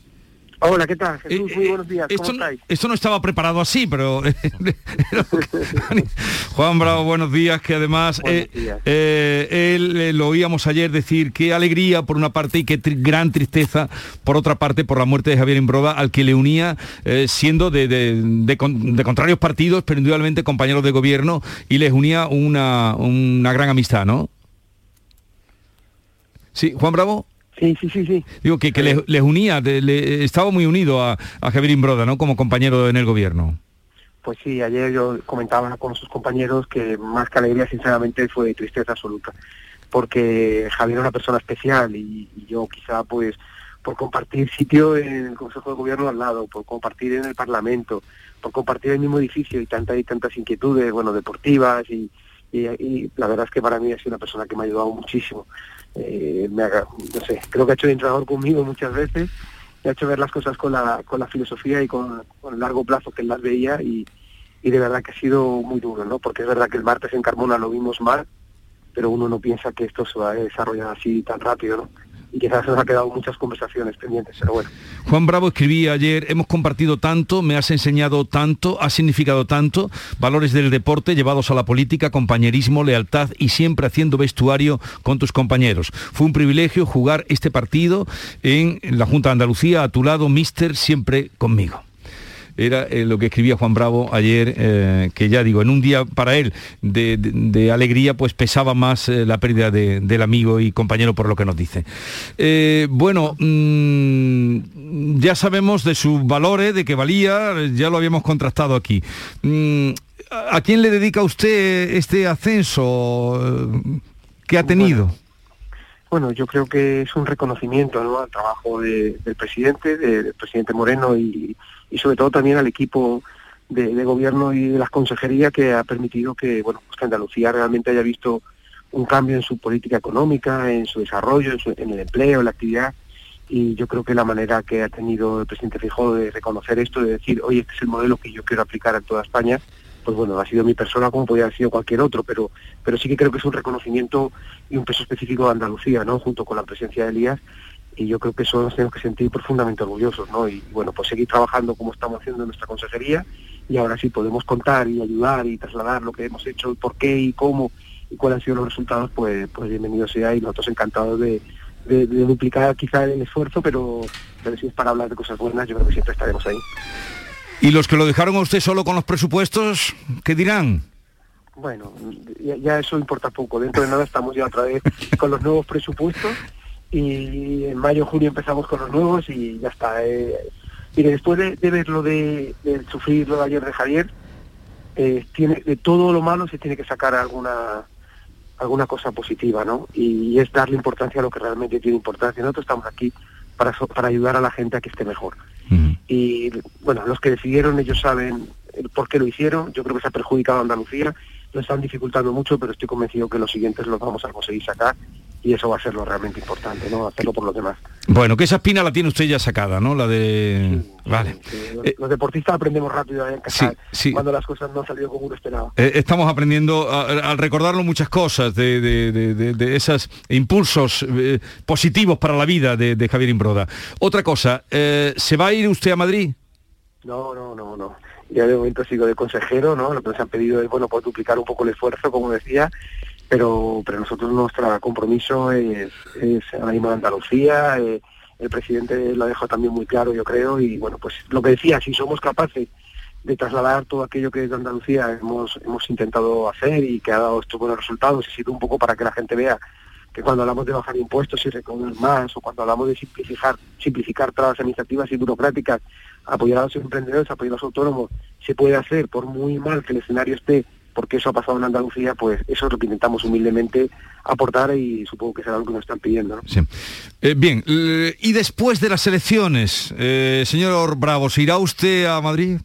Hola, ¿qué tal? Jesús, muy buenos días. ¿Cómo Esto, no- estáis? esto no estaba preparado así, pero... Juan Bravo, buenos días, que además eh, días. eh, él eh, lo oíamos ayer decir qué alegría por una parte y qué tri- gran tristeza por otra parte por la muerte de Javier Imbroda, al que le unía eh, siendo de, de- de con- de contrarios partidos, pero indudablemente compañeros de gobierno, y les unía una, una gran amistad, ¿no? Sí, Juan Bravo. Sí, sí, sí, sí. Digo que, que les, les unía, de- le- estaba muy unido a, a Javier Imbroda, ¿no? Como compañero en el gobierno. Pues sí, ayer yo comentaba con sus compañeros que más que alegría, sinceramente, fue tristeza absoluta. porque Javier es una persona especial y, y yo quizá pues por compartir sitio en el Consejo de Gobierno al lado, por compartir en el Parlamento, por compartir el mismo edificio y tantas y tantas inquietudes, bueno, deportivas y, y- y la verdad es que para mí ha sido una persona que me ha ayudado muchísimo. Eh, me ha- no sé, creo que ha hecho de entrenador conmigo muchas veces, me ha hecho ver las cosas con la, con la filosofía y con, con el largo plazo que él las veía y, y de verdad que ha sido muy duro, ¿no? Porque es verdad que el martes en Carmona lo vimos mal, pero uno no piensa que esto se va a desarrollar así tan rápido, ¿no? Y quizás nos ha quedado muchas conversaciones pendientes, pero bueno. Juan Bravo escribía ayer, hemos compartido tanto, me has enseñado tanto, has significado tanto, valores del deporte llevados a la política, compañerismo, lealtad y siempre haciendo vestuario con tus compañeros. Fue un privilegio jugar este partido en la Junta de Andalucía, a tu lado, mister, siempre conmigo. Era eh, lo que escribía Juan Bravo ayer, eh, que ya digo, en un día para él de, de- de alegría, pues pesaba más eh, la pérdida de- del amigo y compañero por lo que nos dice. Bueno, mm, ya sabemos de sus valores, de que valía, ya lo habíamos contrastado aquí. Mm, ¿A quién le dedica usted este ascenso que ha tenido? Bueno, yo creo que es un reconocimiento ¿no? al trabajo de- del presidente, de- del presidente Moreno y, y sobre todo también al equipo de, gobierno y de las consejerías que ha permitido que, bueno, pues que Andalucía realmente haya visto un cambio en su política económica, en su desarrollo, en, su- en el empleo, en la actividad. Y yo creo que la manera que ha tenido el presidente Fijó de reconocer esto, de decir, oye, este es el modelo que yo quiero aplicar a toda España, pues bueno, ha sido mi persona como podría haber sido cualquier otro, pero, pero sí que creo que es un reconocimiento y un peso específico de Andalucía, ¿no? Junto con la presencia de Elías, y yo creo que eso nos tenemos que sentir profundamente orgullosos, ¿no? Y bueno, pues seguir trabajando como estamos haciendo en nuestra consejería, y ahora sí podemos contar y ayudar y trasladar lo que hemos hecho, por qué y cómo, y cuáles han sido los resultados, pues, pues bienvenido sea, y nosotros encantados de, de- de duplicar quizá el esfuerzo, pero, pero si es para hablar de cosas buenas, yo creo que siempre estaremos ahí. ¿Y los que lo dejaron a usted solo con los presupuestos, qué dirán? Bueno, ya, ya eso importa poco. Dentro de nada estamos ya otra vez con los nuevos presupuestos y en mayo, junio empezamos con los nuevos y ya está. Eh, mire, después de, de ver lo de, de sufrir lo de ayer de Javier, eh, tiene, de todo lo malo se tiene que sacar alguna alguna cosa positiva, ¿no? Y es darle importancia a lo que realmente tiene importancia. Nosotros estamos aquí para, so- para ayudar a la gente a que esté mejor. Y bueno, los que decidieron, ellos saben el por qué lo hicieron. Yo creo que se ha perjudicado a Andalucía, lo están dificultando mucho, pero estoy convencido que los siguientes los vamos a conseguir sacar y eso va a ser lo realmente importante, ¿no? Hacerlo por los demás. Bueno, que esa espina la tiene usted ya sacada, ¿no? La de... Vale. Eh, los, deportistas aprendemos rápido a encajar sí, sí. cuando las cosas no han salido como uno esperaba. Eh, estamos aprendiendo a- al recordarlo muchas cosas de, de- de- de- de esos impulsos eh, positivos para la vida de, Javier Imbroda. Otra cosa, eh, ¿se va a ir usted a Madrid? No, no, no, no. Ya de momento sigo de consejero, ¿no? Lo que nos han pedido es, bueno, pues duplicar un poco el esfuerzo, como decía, pero pero nosotros nuestro compromiso es, es ahora mismo Andalucía, eh, el presidente lo ha dejado también muy claro, yo creo, y bueno, pues lo que decía, si somos capaces de trasladar todo aquello que desde Andalucía hemos, hemos intentado hacer y que ha dado estos buenos resultados, y sirve un poco para que la gente vea que cuando hablamos de bajar impuestos y recaudar más, o cuando hablamos de simplificar, simplificar trabas administrativas y burocráticas, apoyar a los emprendedores, apoyar a los autónomos, se puede hacer por muy mal que el escenario esté, porque eso ha pasado en Andalucía, pues eso es lo que intentamos humildemente aportar y supongo que será lo que nos están pidiendo. ¿no? Sí. Eh, bien, y después de las elecciones, eh, señor Bravo, ¿se irá usted a Madrid?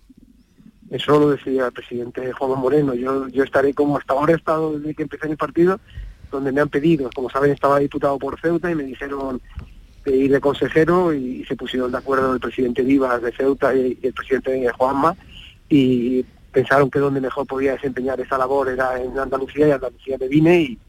Eso lo decía el presidente Juan Moreno. Yo, yo estaré como hasta ahora he estado desde que empecé mi partido, donde me han pedido, como saben, estaba diputado por Ceuta y me dijeron de ir de consejero y, se pusieron de acuerdo el presidente Vivas de Ceuta y, y el presidente Juanma y pensaron que donde mejor podía desempeñar esa labor era en Andalucía y Andalucía me vine y,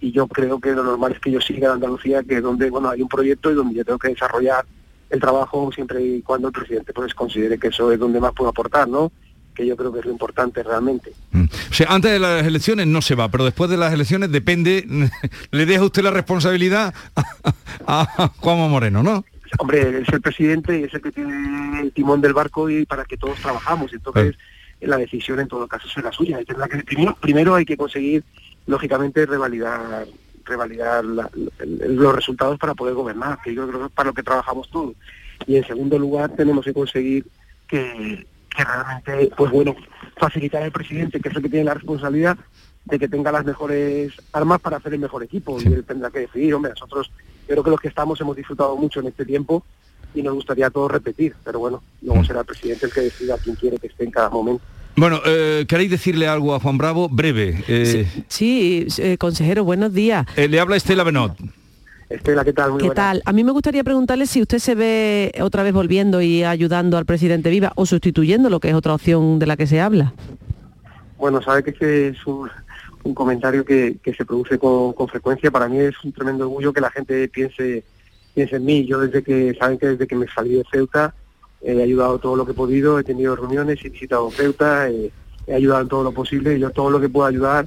y yo creo que lo normal es que yo siga en Andalucía, que es donde bueno hay un proyecto y donde yo tengo que desarrollar el trabajo siempre y cuando el presidente pues considere que eso es donde más puedo aportar, ¿no? Que yo creo que es lo importante realmente. O sea, antes de las elecciones no se va, pero después de las elecciones depende, le deja usted la responsabilidad a, a Juanma Moreno, ¿no? Hombre, es el presidente y es el que tiene el timón del barco y para que todos trabajamos. Entonces, la decisión en todo caso será suya. Es la que- primero, primero hay que conseguir, lógicamente, revalidar revalidar la- los resultados para poder gobernar, que yo creo que es para lo que trabajamos todos. Y en segundo lugar, tenemos que conseguir que, que realmente, pues bueno, facilitar al presidente, que es el que tiene la responsabilidad, de que tenga las mejores armas para hacer el mejor equipo y él tendrá que decidir, hombre, nosotros creo que los que estamos hemos disfrutado mucho en este tiempo y nos gustaría a todos repetir, pero bueno, luego será el presidente el que decida quién quiere que esté en cada momento. Bueno, eh, ¿queréis decirle algo a Juan Bravo? Breve. eh, Sí, eh, consejero, buenos días. eh, le habla Estela Benot. Estela, ¿qué tal? Muy ¿Qué tal? A mí me gustaría preguntarle si usted se ve otra vez volviendo y ayudando al presidente Viva o sustituyendo, lo que es otra opción de la que se habla. Bueno, sabe que ese es un, un comentario que, que se produce con, con frecuencia. Para mí es un tremendo orgullo que la gente piense, piense en mí. Yo desde que, saben que desde que me salí de Ceuta he ayudado todo lo que he podido, he tenido reuniones, he visitado Ceuta, eh, he ayudado en todo lo posible y yo todo lo que pueda ayudar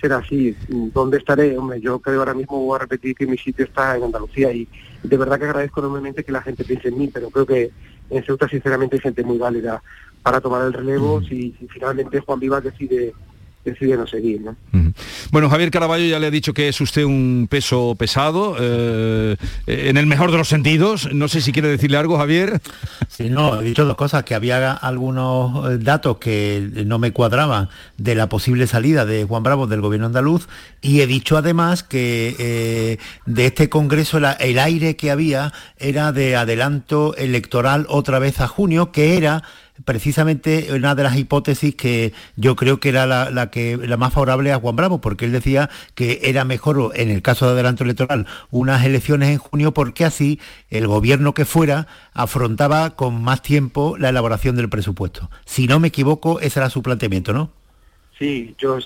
será así. ¿Dónde estaré? Hombre, yo creo ahora mismo voy a repetir que mi sitio está en Andalucía y de verdad que agradezco enormemente que la gente piense en mí, pero creo que en Ceuta sinceramente hay gente muy válida para tomar el relevo si, si finalmente Juan Vivas decide decide no seguir, ¿no? Bueno, Javier Caraballo ya le ha dicho que es usted un peso pesado, eh, en el mejor de los sentidos. No sé si quiere decirle algo, Javier. Sí, no, he dicho dos cosas, que había algunos eh, datos que no me cuadraban de la posible salida de Juan Bravo del gobierno andaluz y he dicho además que eh, de este Congreso la- el aire que había era de adelanto electoral otra vez a junio, que era precisamente una de las hipótesis que yo creo que era la, que la más favorable a Juan Bravo, porque él decía que era mejor en el caso de adelanto electoral unas elecciones en junio porque así el gobierno que fuera afrontaba con más tiempo la elaboración del presupuesto. Si no me equivoco, ese era su planteamiento, ¿no? Sí, yo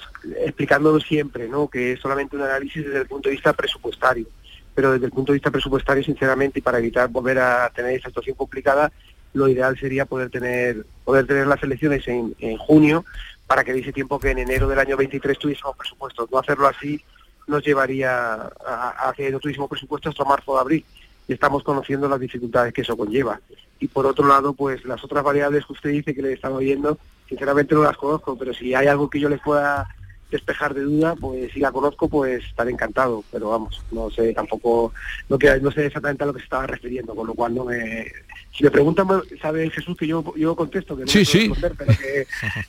explicándolo siempre, ¿no? Que es solamente un análisis desde el punto de vista presupuestario. Pero desde el punto de vista presupuestario, sinceramente, y para evitar volver a tener esa situación complicada, lo ideal sería poder tener poder tener las elecciones en, en junio para que diese tiempo que en enero del año 23 tuviésemos presupuestos. No hacerlo así nos llevaría a, que no tuviésemos presupuestos hasta marzo o abril. Y estamos conociendo las dificultades que eso conlleva. Y por otro lado, pues las otras variables que usted dice que le estaba oyendo, sinceramente no las conozco, pero si hay algo que yo les pueda despejar de duda, pues si la conozco, pues estaré encantado. Pero vamos, no sé tampoco, no, que, no sé exactamente a lo que se estaba refiriendo, con lo cual no me... Si me preguntan, sabe Jesús que yo, yo contesto, que no Sí, me puedo sí. responder, pero, que,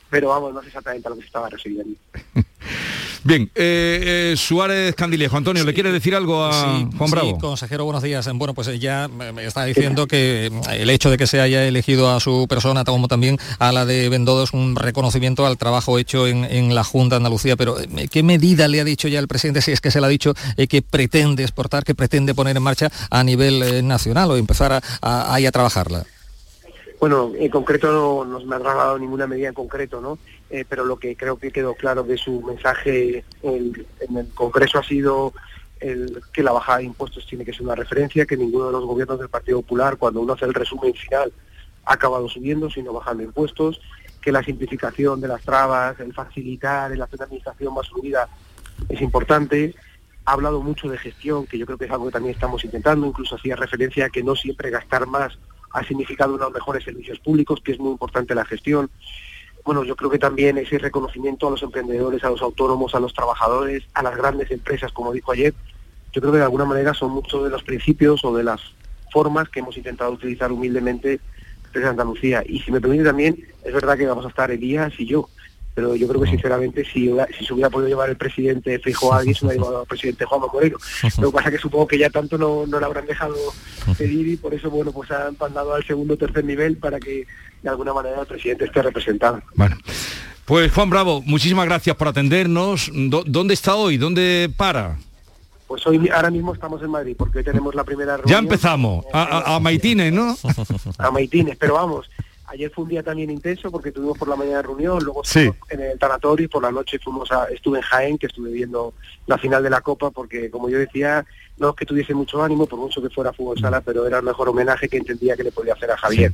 pero vamos, no sé exactamente a lo que se estaba refiriendo. Bien, eh, eh, Suárez Candilejo. Antonio, ¿le quiere decir algo a Sí, Juan Bravo? sí, consejero, buenos días. Bueno, pues ya me me está diciendo que el hecho de que se haya elegido a su persona, como también a la de Bendodo, es un reconocimiento al trabajo hecho en, en la Junta de Andalucía. Pero, eh, ¿qué medida le ha dicho ya el presidente, si es que se le ha dicho, eh, que pretende exportar, que pretende poner en marcha a nivel eh, nacional o empezar a, a- ahí a trabajarla? Bueno, en concreto no nos me ha trasladado ninguna medida en concreto, ¿no? Eh, pero lo que creo que quedó claro de su mensaje en, el Congreso ha sido que la bajada de impuestos tiene que ser una referencia, que ninguno de los gobiernos del Partido Popular, cuando uno hace el resumen final, ha acabado subiendo, sino bajando impuestos, que la simplificación de las trabas, el facilitar el hacer una administración más fluida es importante. Ha hablado mucho de gestión, que yo creo que es algo que también estamos intentando, incluso hacía referencia a que no siempre gastar más ha significado unos mejores servicios públicos, que es muy importante la gestión. Bueno, yo creo que también ese reconocimiento a los emprendedores, a los autónomos, a los trabajadores, a las grandes empresas, como dijo ayer, yo creo que de alguna manera son muchos de los principios o de las formas que hemos intentado utilizar humildemente desde Andalucía. Y si me permite también, es verdad que vamos a estar Elías y yo, pero yo creo que sinceramente si, si se hubiera podido llevar el presidente Feijóo a alguien, se hubiera llevado al presidente Juan Moreno. Lo que pasa es que supongo que ya tanto no, no le habrán dejado pedir y por eso bueno pues han mandado al segundo o tercer nivel para que de alguna manera el presidente esté representado. Pues Juan Bravo, muchísimas gracias por atendernos. ¿Dónde está hoy? ¿Dónde para? Pues hoy ahora mismo estamos en Madrid porque hoy tenemos la primera reunión. Ya empezamos. A, a- a Maitines, ¿no? a Maitines, pero vamos, ayer fue un día también intenso porque tuvimos por la mañana reunión, luego Sí. en el tanatorio y por la noche fuimos a, estuve en Jaén, que estuve viendo la final de la Copa, porque como yo decía, no es que tuviese mucho ánimo, por mucho que fuera fútbol sala, pero era el mejor homenaje que entendía que le podía hacer a Javier,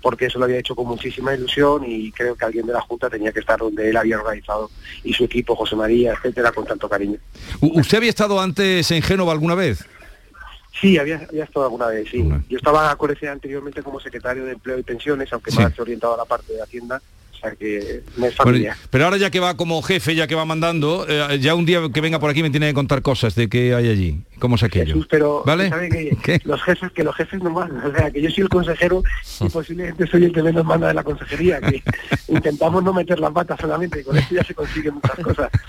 porque eso lo había hecho con muchísima ilusión y creo que alguien de la Junta tenía que estar donde él había organizado y su equipo, José María, etcétera, con tanto cariño. ¿Usted había estado antes en Génova alguna vez? Sí, había, había estado alguna vez, sí. Yo estaba ese anteriormente como secretario de Empleo y Pensiones, aunque Sí. más orientado a la parte de Hacienda, o sea que me familiar. pero ahora ya que va como jefe, ya que va mandando, eh, ya un día que venga por aquí me tiene que contar cosas de qué hay allí. cómo es aquello. Jesús, pero ¿Vale? sabe que ¿Qué? los jefes, que los jefes no mandan, o sea, que yo soy el consejero y posiblemente soy el que menos manda de la consejería, que intentamos no meter las patas solamente, y con esto ya se consiguen muchas cosas.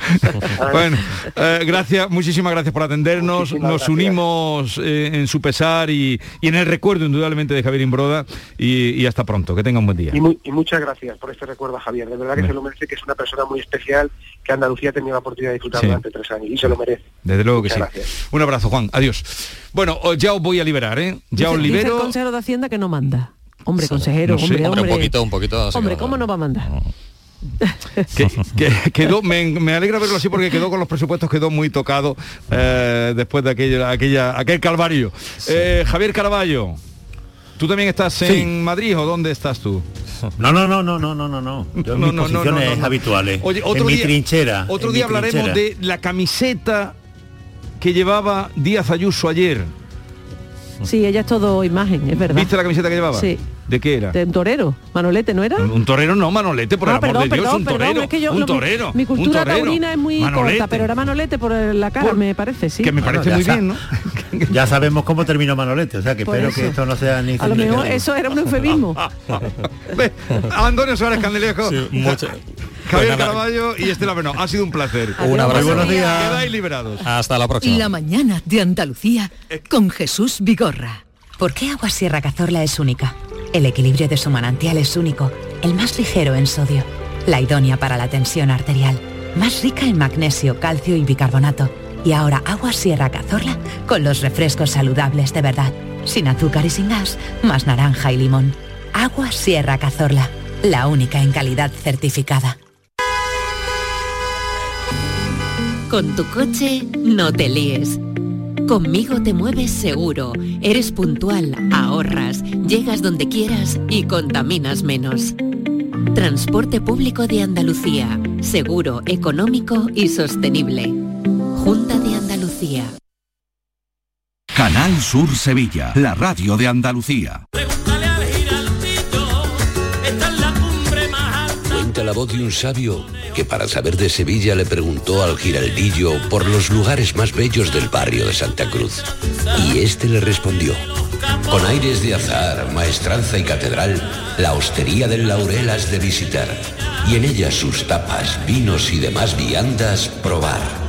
Bueno, eh, gracias, muchísimas gracias por atendernos. Muchísimas Nos gracias. unimos eh, en su pesar y, y en el recuerdo indudablemente de Javier Imbroda y, y hasta pronto. Que tenga un buen día. Y, y muchas gracias por este recuerdo a Javier, de verdad que se lo merece, que es una persona muy especial, que Andalucía ha tenido la oportunidad de disfrutar Sí. durante tres años, y se lo merece. Desde luego que Muchas sí. gracias. Un abrazo, Juan. Adiós. Bueno, ya os voy a liberar, ¿eh? Ya Dice- os dice el libero. consejero de Hacienda que no manda. Hombre, consejero, no sé. hombre, Hombre, hombre. un poquito, un poquito, Hombre, que- ¿cómo no va a mandar? que, que- quedó, me, me alegra verlo así porque quedó con los presupuestos, quedó muy tocado eh, después de aquella, aquella, aquel calvario. Eh, Javier Caraballo, ¿tú también estás en Madrid o dónde estás tú? No, no, no, no, no, no, no, no. Yo en No, mis no, no, posiciones no, no, no. habituales. Oye, en otro mi día- trinchera. Otro en día mi hablaremos trinchera. de la camiseta que llevaba Díaz Ayuso ayer. Sí, ella es todo imagen, es verdad. ¿Viste la camiseta que llevaba? Sí. ¿De qué era? De un torero, Manolete, ¿no era? Un torero no, Manolete, por el Ah, amor perdón, de Dios, perdón, un perdón, torero. es que yo- un mi- torero. Mi, un cultura torero. taurina es muy Manolete. corta, pero era Manolete por la cara, me parece, sí. Que me parece ya muy bien, ¿no? Ya sabemos cómo terminó Manolete, o sea que Por espero eso. que esto no sea ni A lo mejor eso era un eufemismo. Antonio Suárez Candelejo. mucho- Javier Pues. Caraballo y Estela Beno. Ha sido un placer. Un abrazo. Muy buenos días. Quedáis liberados. Hasta la próxima. La mañana de Andalucía con Jesús Vigorra. ¿Por qué Agua Sierra Cazorla es única? El equilibrio de su manantial es único, el más ligero en sodio, la idónea para la tensión arterial, más rica en magnesio, calcio y bicarbonato. Y ahora Agua Sierra Cazorla con los refrescos saludables de verdad, sin azúcar y sin gas, más naranja y limón. Agua Sierra Cazorla, la única en calidad certificada. Con tu coche no te líes. Conmigo te mueves seguro, eres puntual, ahorras, llegas donde quieras y contaminas menos. Transporte público de Andalucía, seguro, económico y sostenible. Junta de Andalucía. Canal Sur Sevilla, la radio de Andalucía. Cuenta la voz de un sabio que para saber de Sevilla le preguntó al giraldillo por los lugares más bellos del barrio de Santa Cruz. Y este le respondió, con aires de azar, maestranza y catedral, la hostería del Laurel has de visitar, y en ella sus tapas, vinos y demás viandas probar.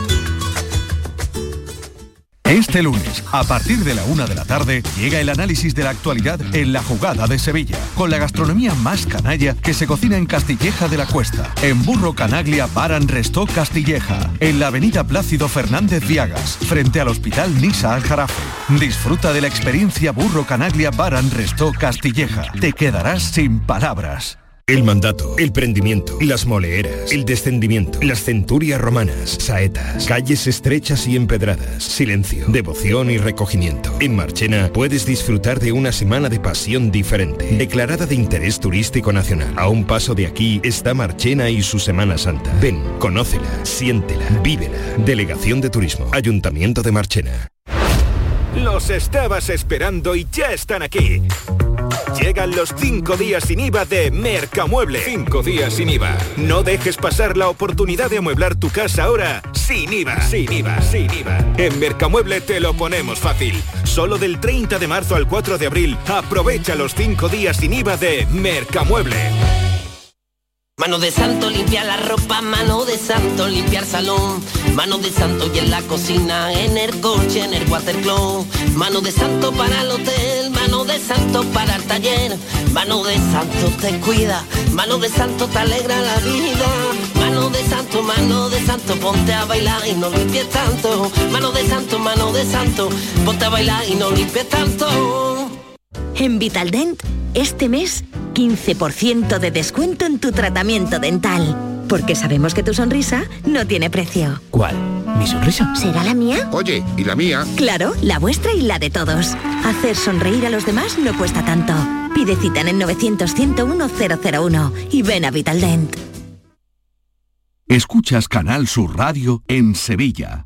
Este lunes, a partir de la una de la tarde, llega el análisis de la actualidad en la jugada de Sevilla, con la gastronomía más canalla que se cocina en Castilleja de la Cuesta, en Burro Canaglia Baran Restó Castilleja, en la avenida Plácido Fernández Viagas, frente al Hospital Nisa Aljarafe. Disfruta de la experiencia Burro Canaglia Baran Restó Castilleja. Te quedarás sin palabras. El mandato, el prendimiento, las moleeras, el descendimiento, las centurias romanas, saetas, calles estrechas y empedradas, silencio, devoción y recogimiento. En Marchena puedes disfrutar de una semana de pasión diferente, declarada de interés turístico nacional. A un paso de aquí está Marchena y su Semana Santa. Ven, conócela, siéntela, vívela. Delegación de Turismo, Ayuntamiento de Marchena. Los estabas esperando y ya están aquí. Llegan los cinco días sin IVA de Mercamueble. Cinco días sin IVA. No dejes pasar la oportunidad de amueblar tu casa ahora sin IVA. Sin IVA, sin IVA. En Mercamueble te lo ponemos fácil. Solo del 30 de marzo al 4 de abril, aprovecha los cinco días sin IVA de Mercamueble. Mano de santo limpia la ropa, mano de santo limpiar salón, mano de santo y en la cocina, en el coche, en el watercloak, mano de santo para el hotel, mano de santo para el taller, mano de santo te cuida, mano de santo te alegra la vida, mano de santo, mano de santo, ponte a bailar y no limpies tanto, mano de santo, mano de santo, ponte a bailar y no limpies tanto. En Vitaldent, este mes, 15% de descuento en tu tratamiento dental. Porque sabemos que tu sonrisa no tiene precio. ¿Cuál? ¿Mi sonrisa? ¿Será la mía? Oye, ¿y la mía? Claro, la vuestra y la de todos. Hacer sonreír a los demás no cuesta tanto. Pide cita en el 900-101-001 y ven a Vitaldent. Escuchas Canal Sur Radio en Sevilla.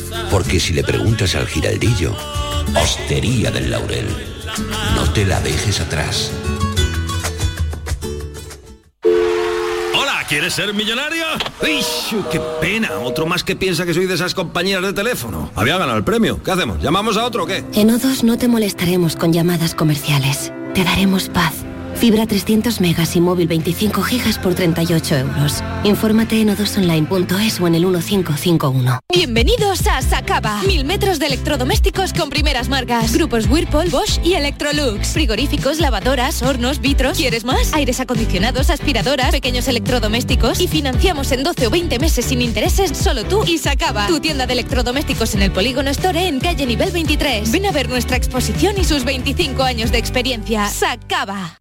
Porque si le preguntas al giraldillo, Hostería del Laurel, no te la dejes atrás. Hola, ¿quieres ser millonario? ¡Uy, qué pena! Otro más que piensa que soy de esas compañías de teléfono. Había ganado el premio. ¿Qué hacemos? ¿Llamamos a otro o qué? En O2 no te molestaremos con llamadas comerciales. Te daremos paz. Fibra 300 megas y móvil 25 gigas por 38 euros. Infórmate en odosonline.es o en el 1551. Bienvenidos a Sacaba. Mil metros de electrodomésticos con primeras marcas. Grupos Whirlpool, Bosch y Electrolux. Frigoríficos, lavadoras, hornos, vitros. ¿Quieres más? Aires acondicionados, aspiradoras, pequeños electrodomésticos. Y financiamos en 12 o 20 meses sin intereses solo tú y Sacaba. Tu tienda de electrodomésticos en el Polígono Store en calle nivel 23. Ven a ver nuestra exposición y sus 25 años de experiencia. Sacaba.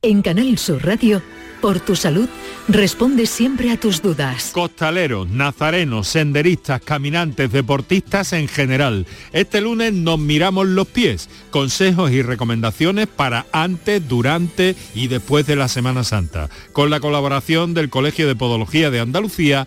En Canal Sur Radio, por tu salud, responde siempre a tus dudas. Costaleros, nazarenos, senderistas, caminantes, deportistas en general. Este lunes nos miramos los pies. Consejos y recomendaciones para antes, durante y después de la Semana Santa. Con la colaboración del Colegio de Podología de Andalucía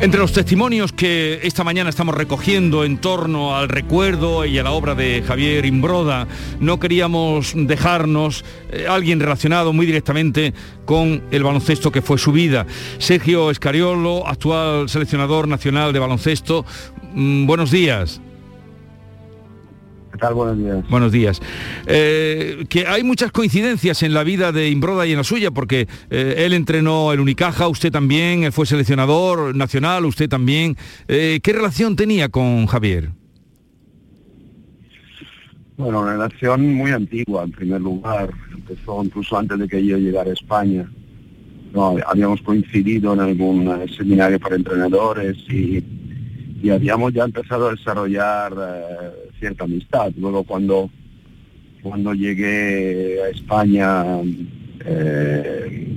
Entre los testimonios que esta mañana estamos recogiendo en torno al recuerdo y a la obra de Javier Imbroda, no queríamos dejarnos eh, alguien relacionado muy directamente con el baloncesto que fue su vida. Sergio Escariolo, actual seleccionador nacional de baloncesto, mm, buenos días. ¿Qué tal? Buenos días. Buenos días. Eh, que hay muchas coincidencias en la vida de Imbroda y en la suya, porque eh, él entrenó el Unicaja, usted también, él fue seleccionador nacional, usted también. Eh, ¿Qué relación tenía con Javier? Bueno, una relación muy antigua, en primer lugar. Empezó incluso antes de que yo llegara a España. No, habíamos coincidido en algún seminario para entrenadores y, y habíamos ya empezado a desarrollar cierta amistad. Luego cuando, cuando llegué a España, eh,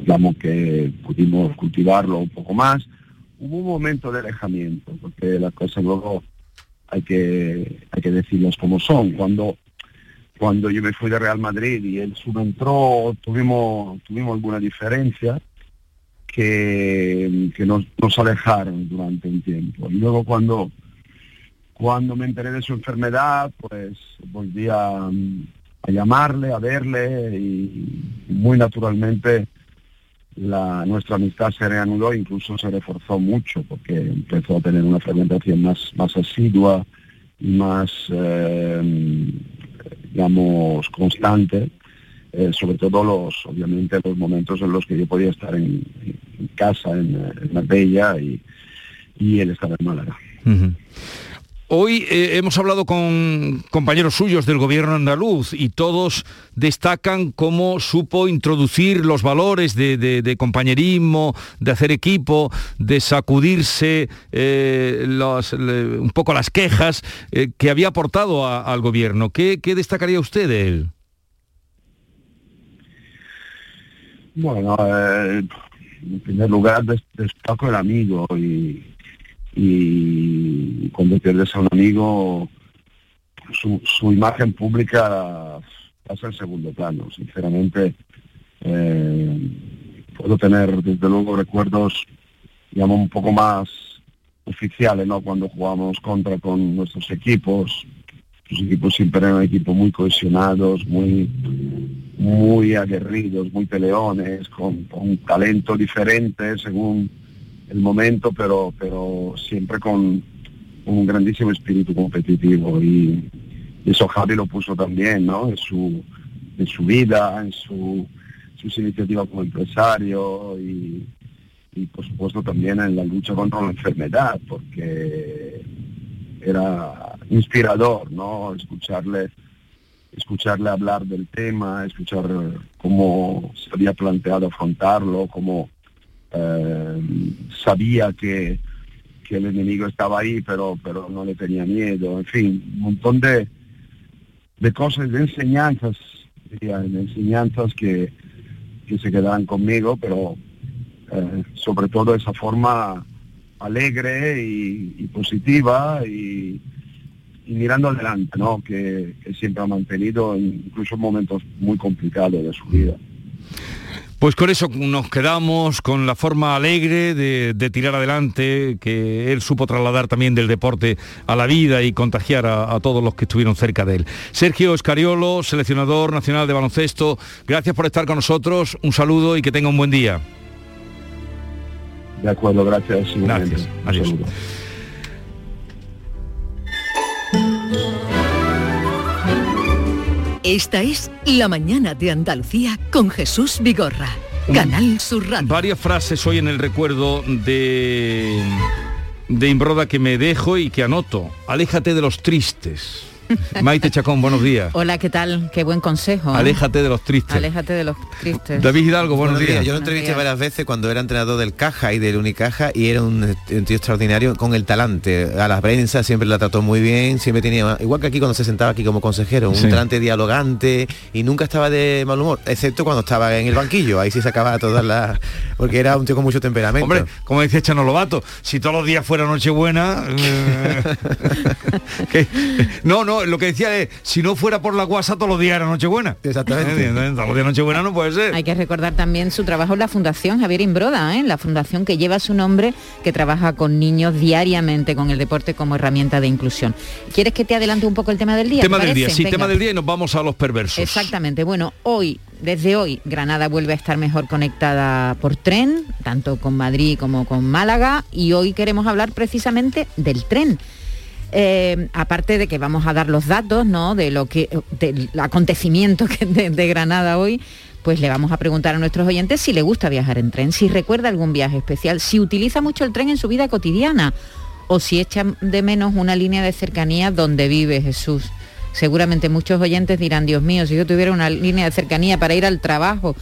digamos que pudimos cultivarlo un poco más, hubo un momento de alejamiento, porque las cosas luego hay que, hay que decirlas como son. Cuando, cuando yo me fui de Real Madrid y él subentró, tuvimos, tuvimos alguna diferencia que, que nos, nos alejaron durante un tiempo. Y luego cuando cuando me enteré de su enfermedad, pues volví a, llamarle, a verle y muy naturalmente nuestra amistad se reanudó, incluso se reforzó mucho porque empezó a tener una frecuentación más, más asidua y más, eh, digamos, constante, eh, sobre todo los, obviamente, los momentos en los que yo podía estar en, casa, en, en Marbella y él estaba en Málaga. Hoy eh, hemos hablado con compañeros suyos del gobierno andaluz y todos destacan cómo supo introducir los valores de, compañerismo, de hacer equipo, de sacudirse eh, un poco las quejas eh, que había aportado al gobierno. ¿Qué, qué destacaría usted de él? Bueno, en primer lugar des- destaco el amigo y, y cuando pierdes a un amigo, su, su imagen pública pasa en segundo plano. Sinceramente, eh, puedo tener desde luego recuerdos, digamos, un poco más oficiales, ¿no? Cuando jugamos contra con nuestros equipos. Los equipos siempre eran equipos muy cohesionados, muy muy aguerridos, muy peleones, con, con un talento diferente según el momento, pero, pero siempre con un grandísimo espíritu competitivo y, eso Javi lo puso también, ¿no? En su, en su vida, en su, sus iniciativas como empresario y, y por supuesto también en la lucha contra la enfermedad, porque era inspirador, ¿no? Escucharle escucharle hablar del tema, escuchar cómo se había planteado afrontarlo, cómo eh, sabía que, que, el enemigo estaba ahí, pero, pero no le tenía miedo, en fin, un montón de, de cosas, de enseñanzas, enseñanzas que, que se quedarán conmigo, pero eh, sobre todo esa forma alegre y, positiva y, y mirando adelante, ¿no? Que, que, siempre ha mantenido incluso en momentos muy complicados de su vida. Pues con eso nos quedamos, con la forma alegre de, de, tirar adelante, que él supo trasladar también del deporte a la vida y contagiar a, a todos los que estuvieron cerca de él. Sergio Escariolo, seleccionador nacional de baloncesto, gracias por estar con nosotros, un saludo y que tenga un buen día. De acuerdo, gracias. Gracias. Adiós. Esta es La Mañana de Andalucía con Jesús Vigorra. Canal Sur Radio. Varias frases hoy en el recuerdo de, de Imbroda que me dejo y que anoto. Aléjate de los tristes. Maite Chacón, buenos días. Hola, ¿qué tal? Qué buen consejo. ¿eh? Aléjate de los tristes. Aléjate de los tristes. David Hidalgo, buenos, buenos días. días. Yo lo entrevisté varias veces cuando era entrenador del Caja y del Unicaja y era un, un, tío extraordinario con el talante. A la prensa siempre la trató muy bien, siempre tenía, igual que aquí cuando se sentaba aquí como consejero, un sí. talante dialogante y nunca estaba de mal humor, excepto cuando estaba en el banquillo, ahí sí sacaba todas las... porque era un tío con mucho temperamento. Hombre, como dice Chano Lobato, si todos los días fuera Nochebuena... Eh, que, no, no, lo que decía es si no fuera por la guasa todos los días era Nochebuena. Exactamente. Todos los días Nochebuena no puede ser. Hay que recordar también su trabajo en la Fundación Javier Imbroda, ¿eh? la fundación que lleva su nombre, que trabaja con niños diariamente con el deporte como herramienta de inclusión. ¿Quieres que te adelante un poco el tema del día? Tema del día, sí, Venga. tema del día y nos vamos a los perversos. Exactamente. Bueno, hoy desde hoy Granada vuelve a estar mejor conectada por tren, tanto con Madrid como con Málaga, y hoy queremos hablar precisamente del tren. Eh, aparte de que vamos a dar los datos ¿no? de lo que del acontecimiento de, de, Granada hoy pues le vamos a preguntar a nuestros oyentes si le gusta viajar en tren si recuerda algún viaje especial si utiliza mucho el tren en su vida cotidiana o si echa de menos una línea de cercanía donde vive Jesús seguramente muchos oyentes dirán Dios mío si yo tuviera una línea de cercanía para ir al trabajo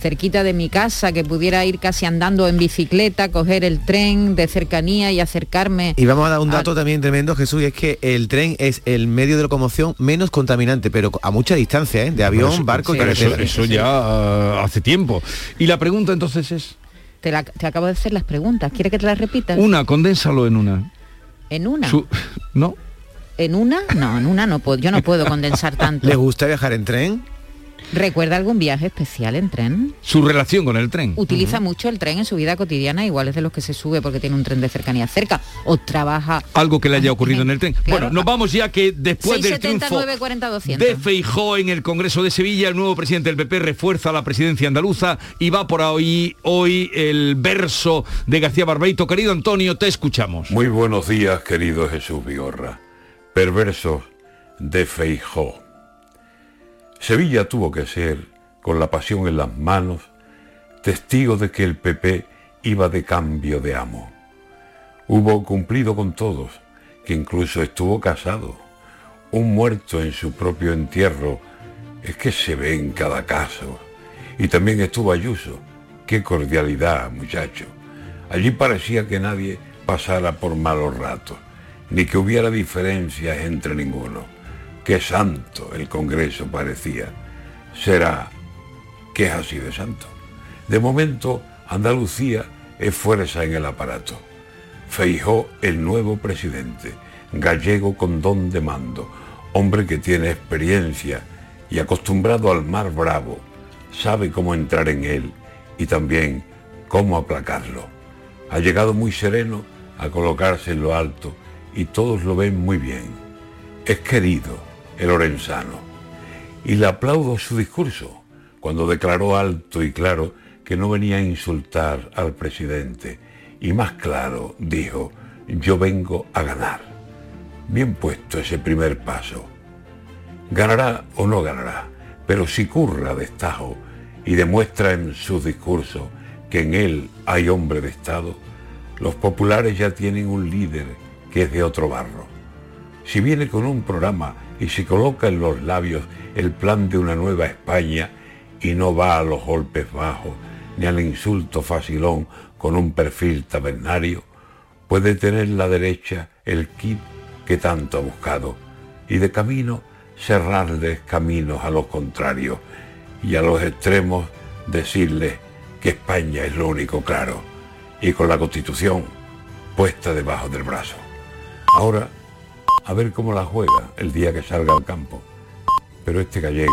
cerquita de mi casa, que pudiera ir casi andando en bicicleta, coger el tren de cercanía y acercarme. Y vamos a dar un dato a... también tremendo, Jesús, y es que el tren es el medio de locomoción menos contaminante, pero a mucha distancia, ¿eh? de avión, eso, barco sí, y eso, eso, ya uh, hace tiempo. Y la pregunta entonces es... Te, la, te, acabo de hacer las preguntas, ¿quiere que te las repitas? Una, condénsalo en una. ¿En una? Su... ¿No? ¿En una? No, en una no puedo, yo no puedo condensar tanto. ¿Le gusta viajar en tren? ¿Recuerda algún viaje especial en tren? Su relación con el tren. Utiliza uh -huh. mucho el tren en su vida cotidiana, igual es de los que se sube porque tiene un tren de cercanía cerca o trabaja... Algo que le haya ocurrido en el tren. Claro. Bueno, nos vamos ya que después 6, del triunfo 40, de Feijó en el Congreso de Sevilla, el nuevo presidente del PP refuerza la presidencia andaluza y va por ahí hoy el verso de García Barbeito. Querido Antonio, te escuchamos. Muy buenos días, querido Jesús Vigorra. Perversos de Feijó. Sevilla tuvo que ser, con la pasión en las manos, testigo de que el PP iba de cambio de amo. Hubo cumplido con todos, que incluso estuvo casado. Un muerto en su propio entierro es que se ve en cada caso. Y también estuvo Ayuso. Qué cordialidad, muchacho. Allí parecía que nadie pasara por malos ratos, ni que hubiera diferencias entre ninguno qué santo el Congreso parecía. Será que es así de santo. De momento, Andalucía es fuerza en el aparato. Feijó el nuevo presidente, gallego con don de mando, hombre que tiene experiencia y acostumbrado al mar bravo, sabe cómo entrar en él y también cómo aplacarlo. Ha llegado muy sereno a colocarse en lo alto y todos lo ven muy bien. Es querido el orensano. Y le aplaudo su discurso cuando declaró alto y claro que no venía a insultar al presidente. Y más claro dijo, yo vengo a ganar. Bien puesto ese primer paso. Ganará o no ganará, pero si curra destajo y demuestra en su discurso que en él hay hombre de Estado, los populares ya tienen un líder que es de otro barro. Si viene con un programa y se coloca en los labios el plan de una nueva España y no va a los golpes bajos ni al insulto facilón con un perfil tabernario, puede tener la derecha el kit que tanto ha buscado y de camino cerrarles caminos a los contrarios y a los extremos decirles que España es lo único claro y con la Constitución puesta debajo del brazo. Ahora, a ver cómo la juega el día que salga al campo. Pero este gallego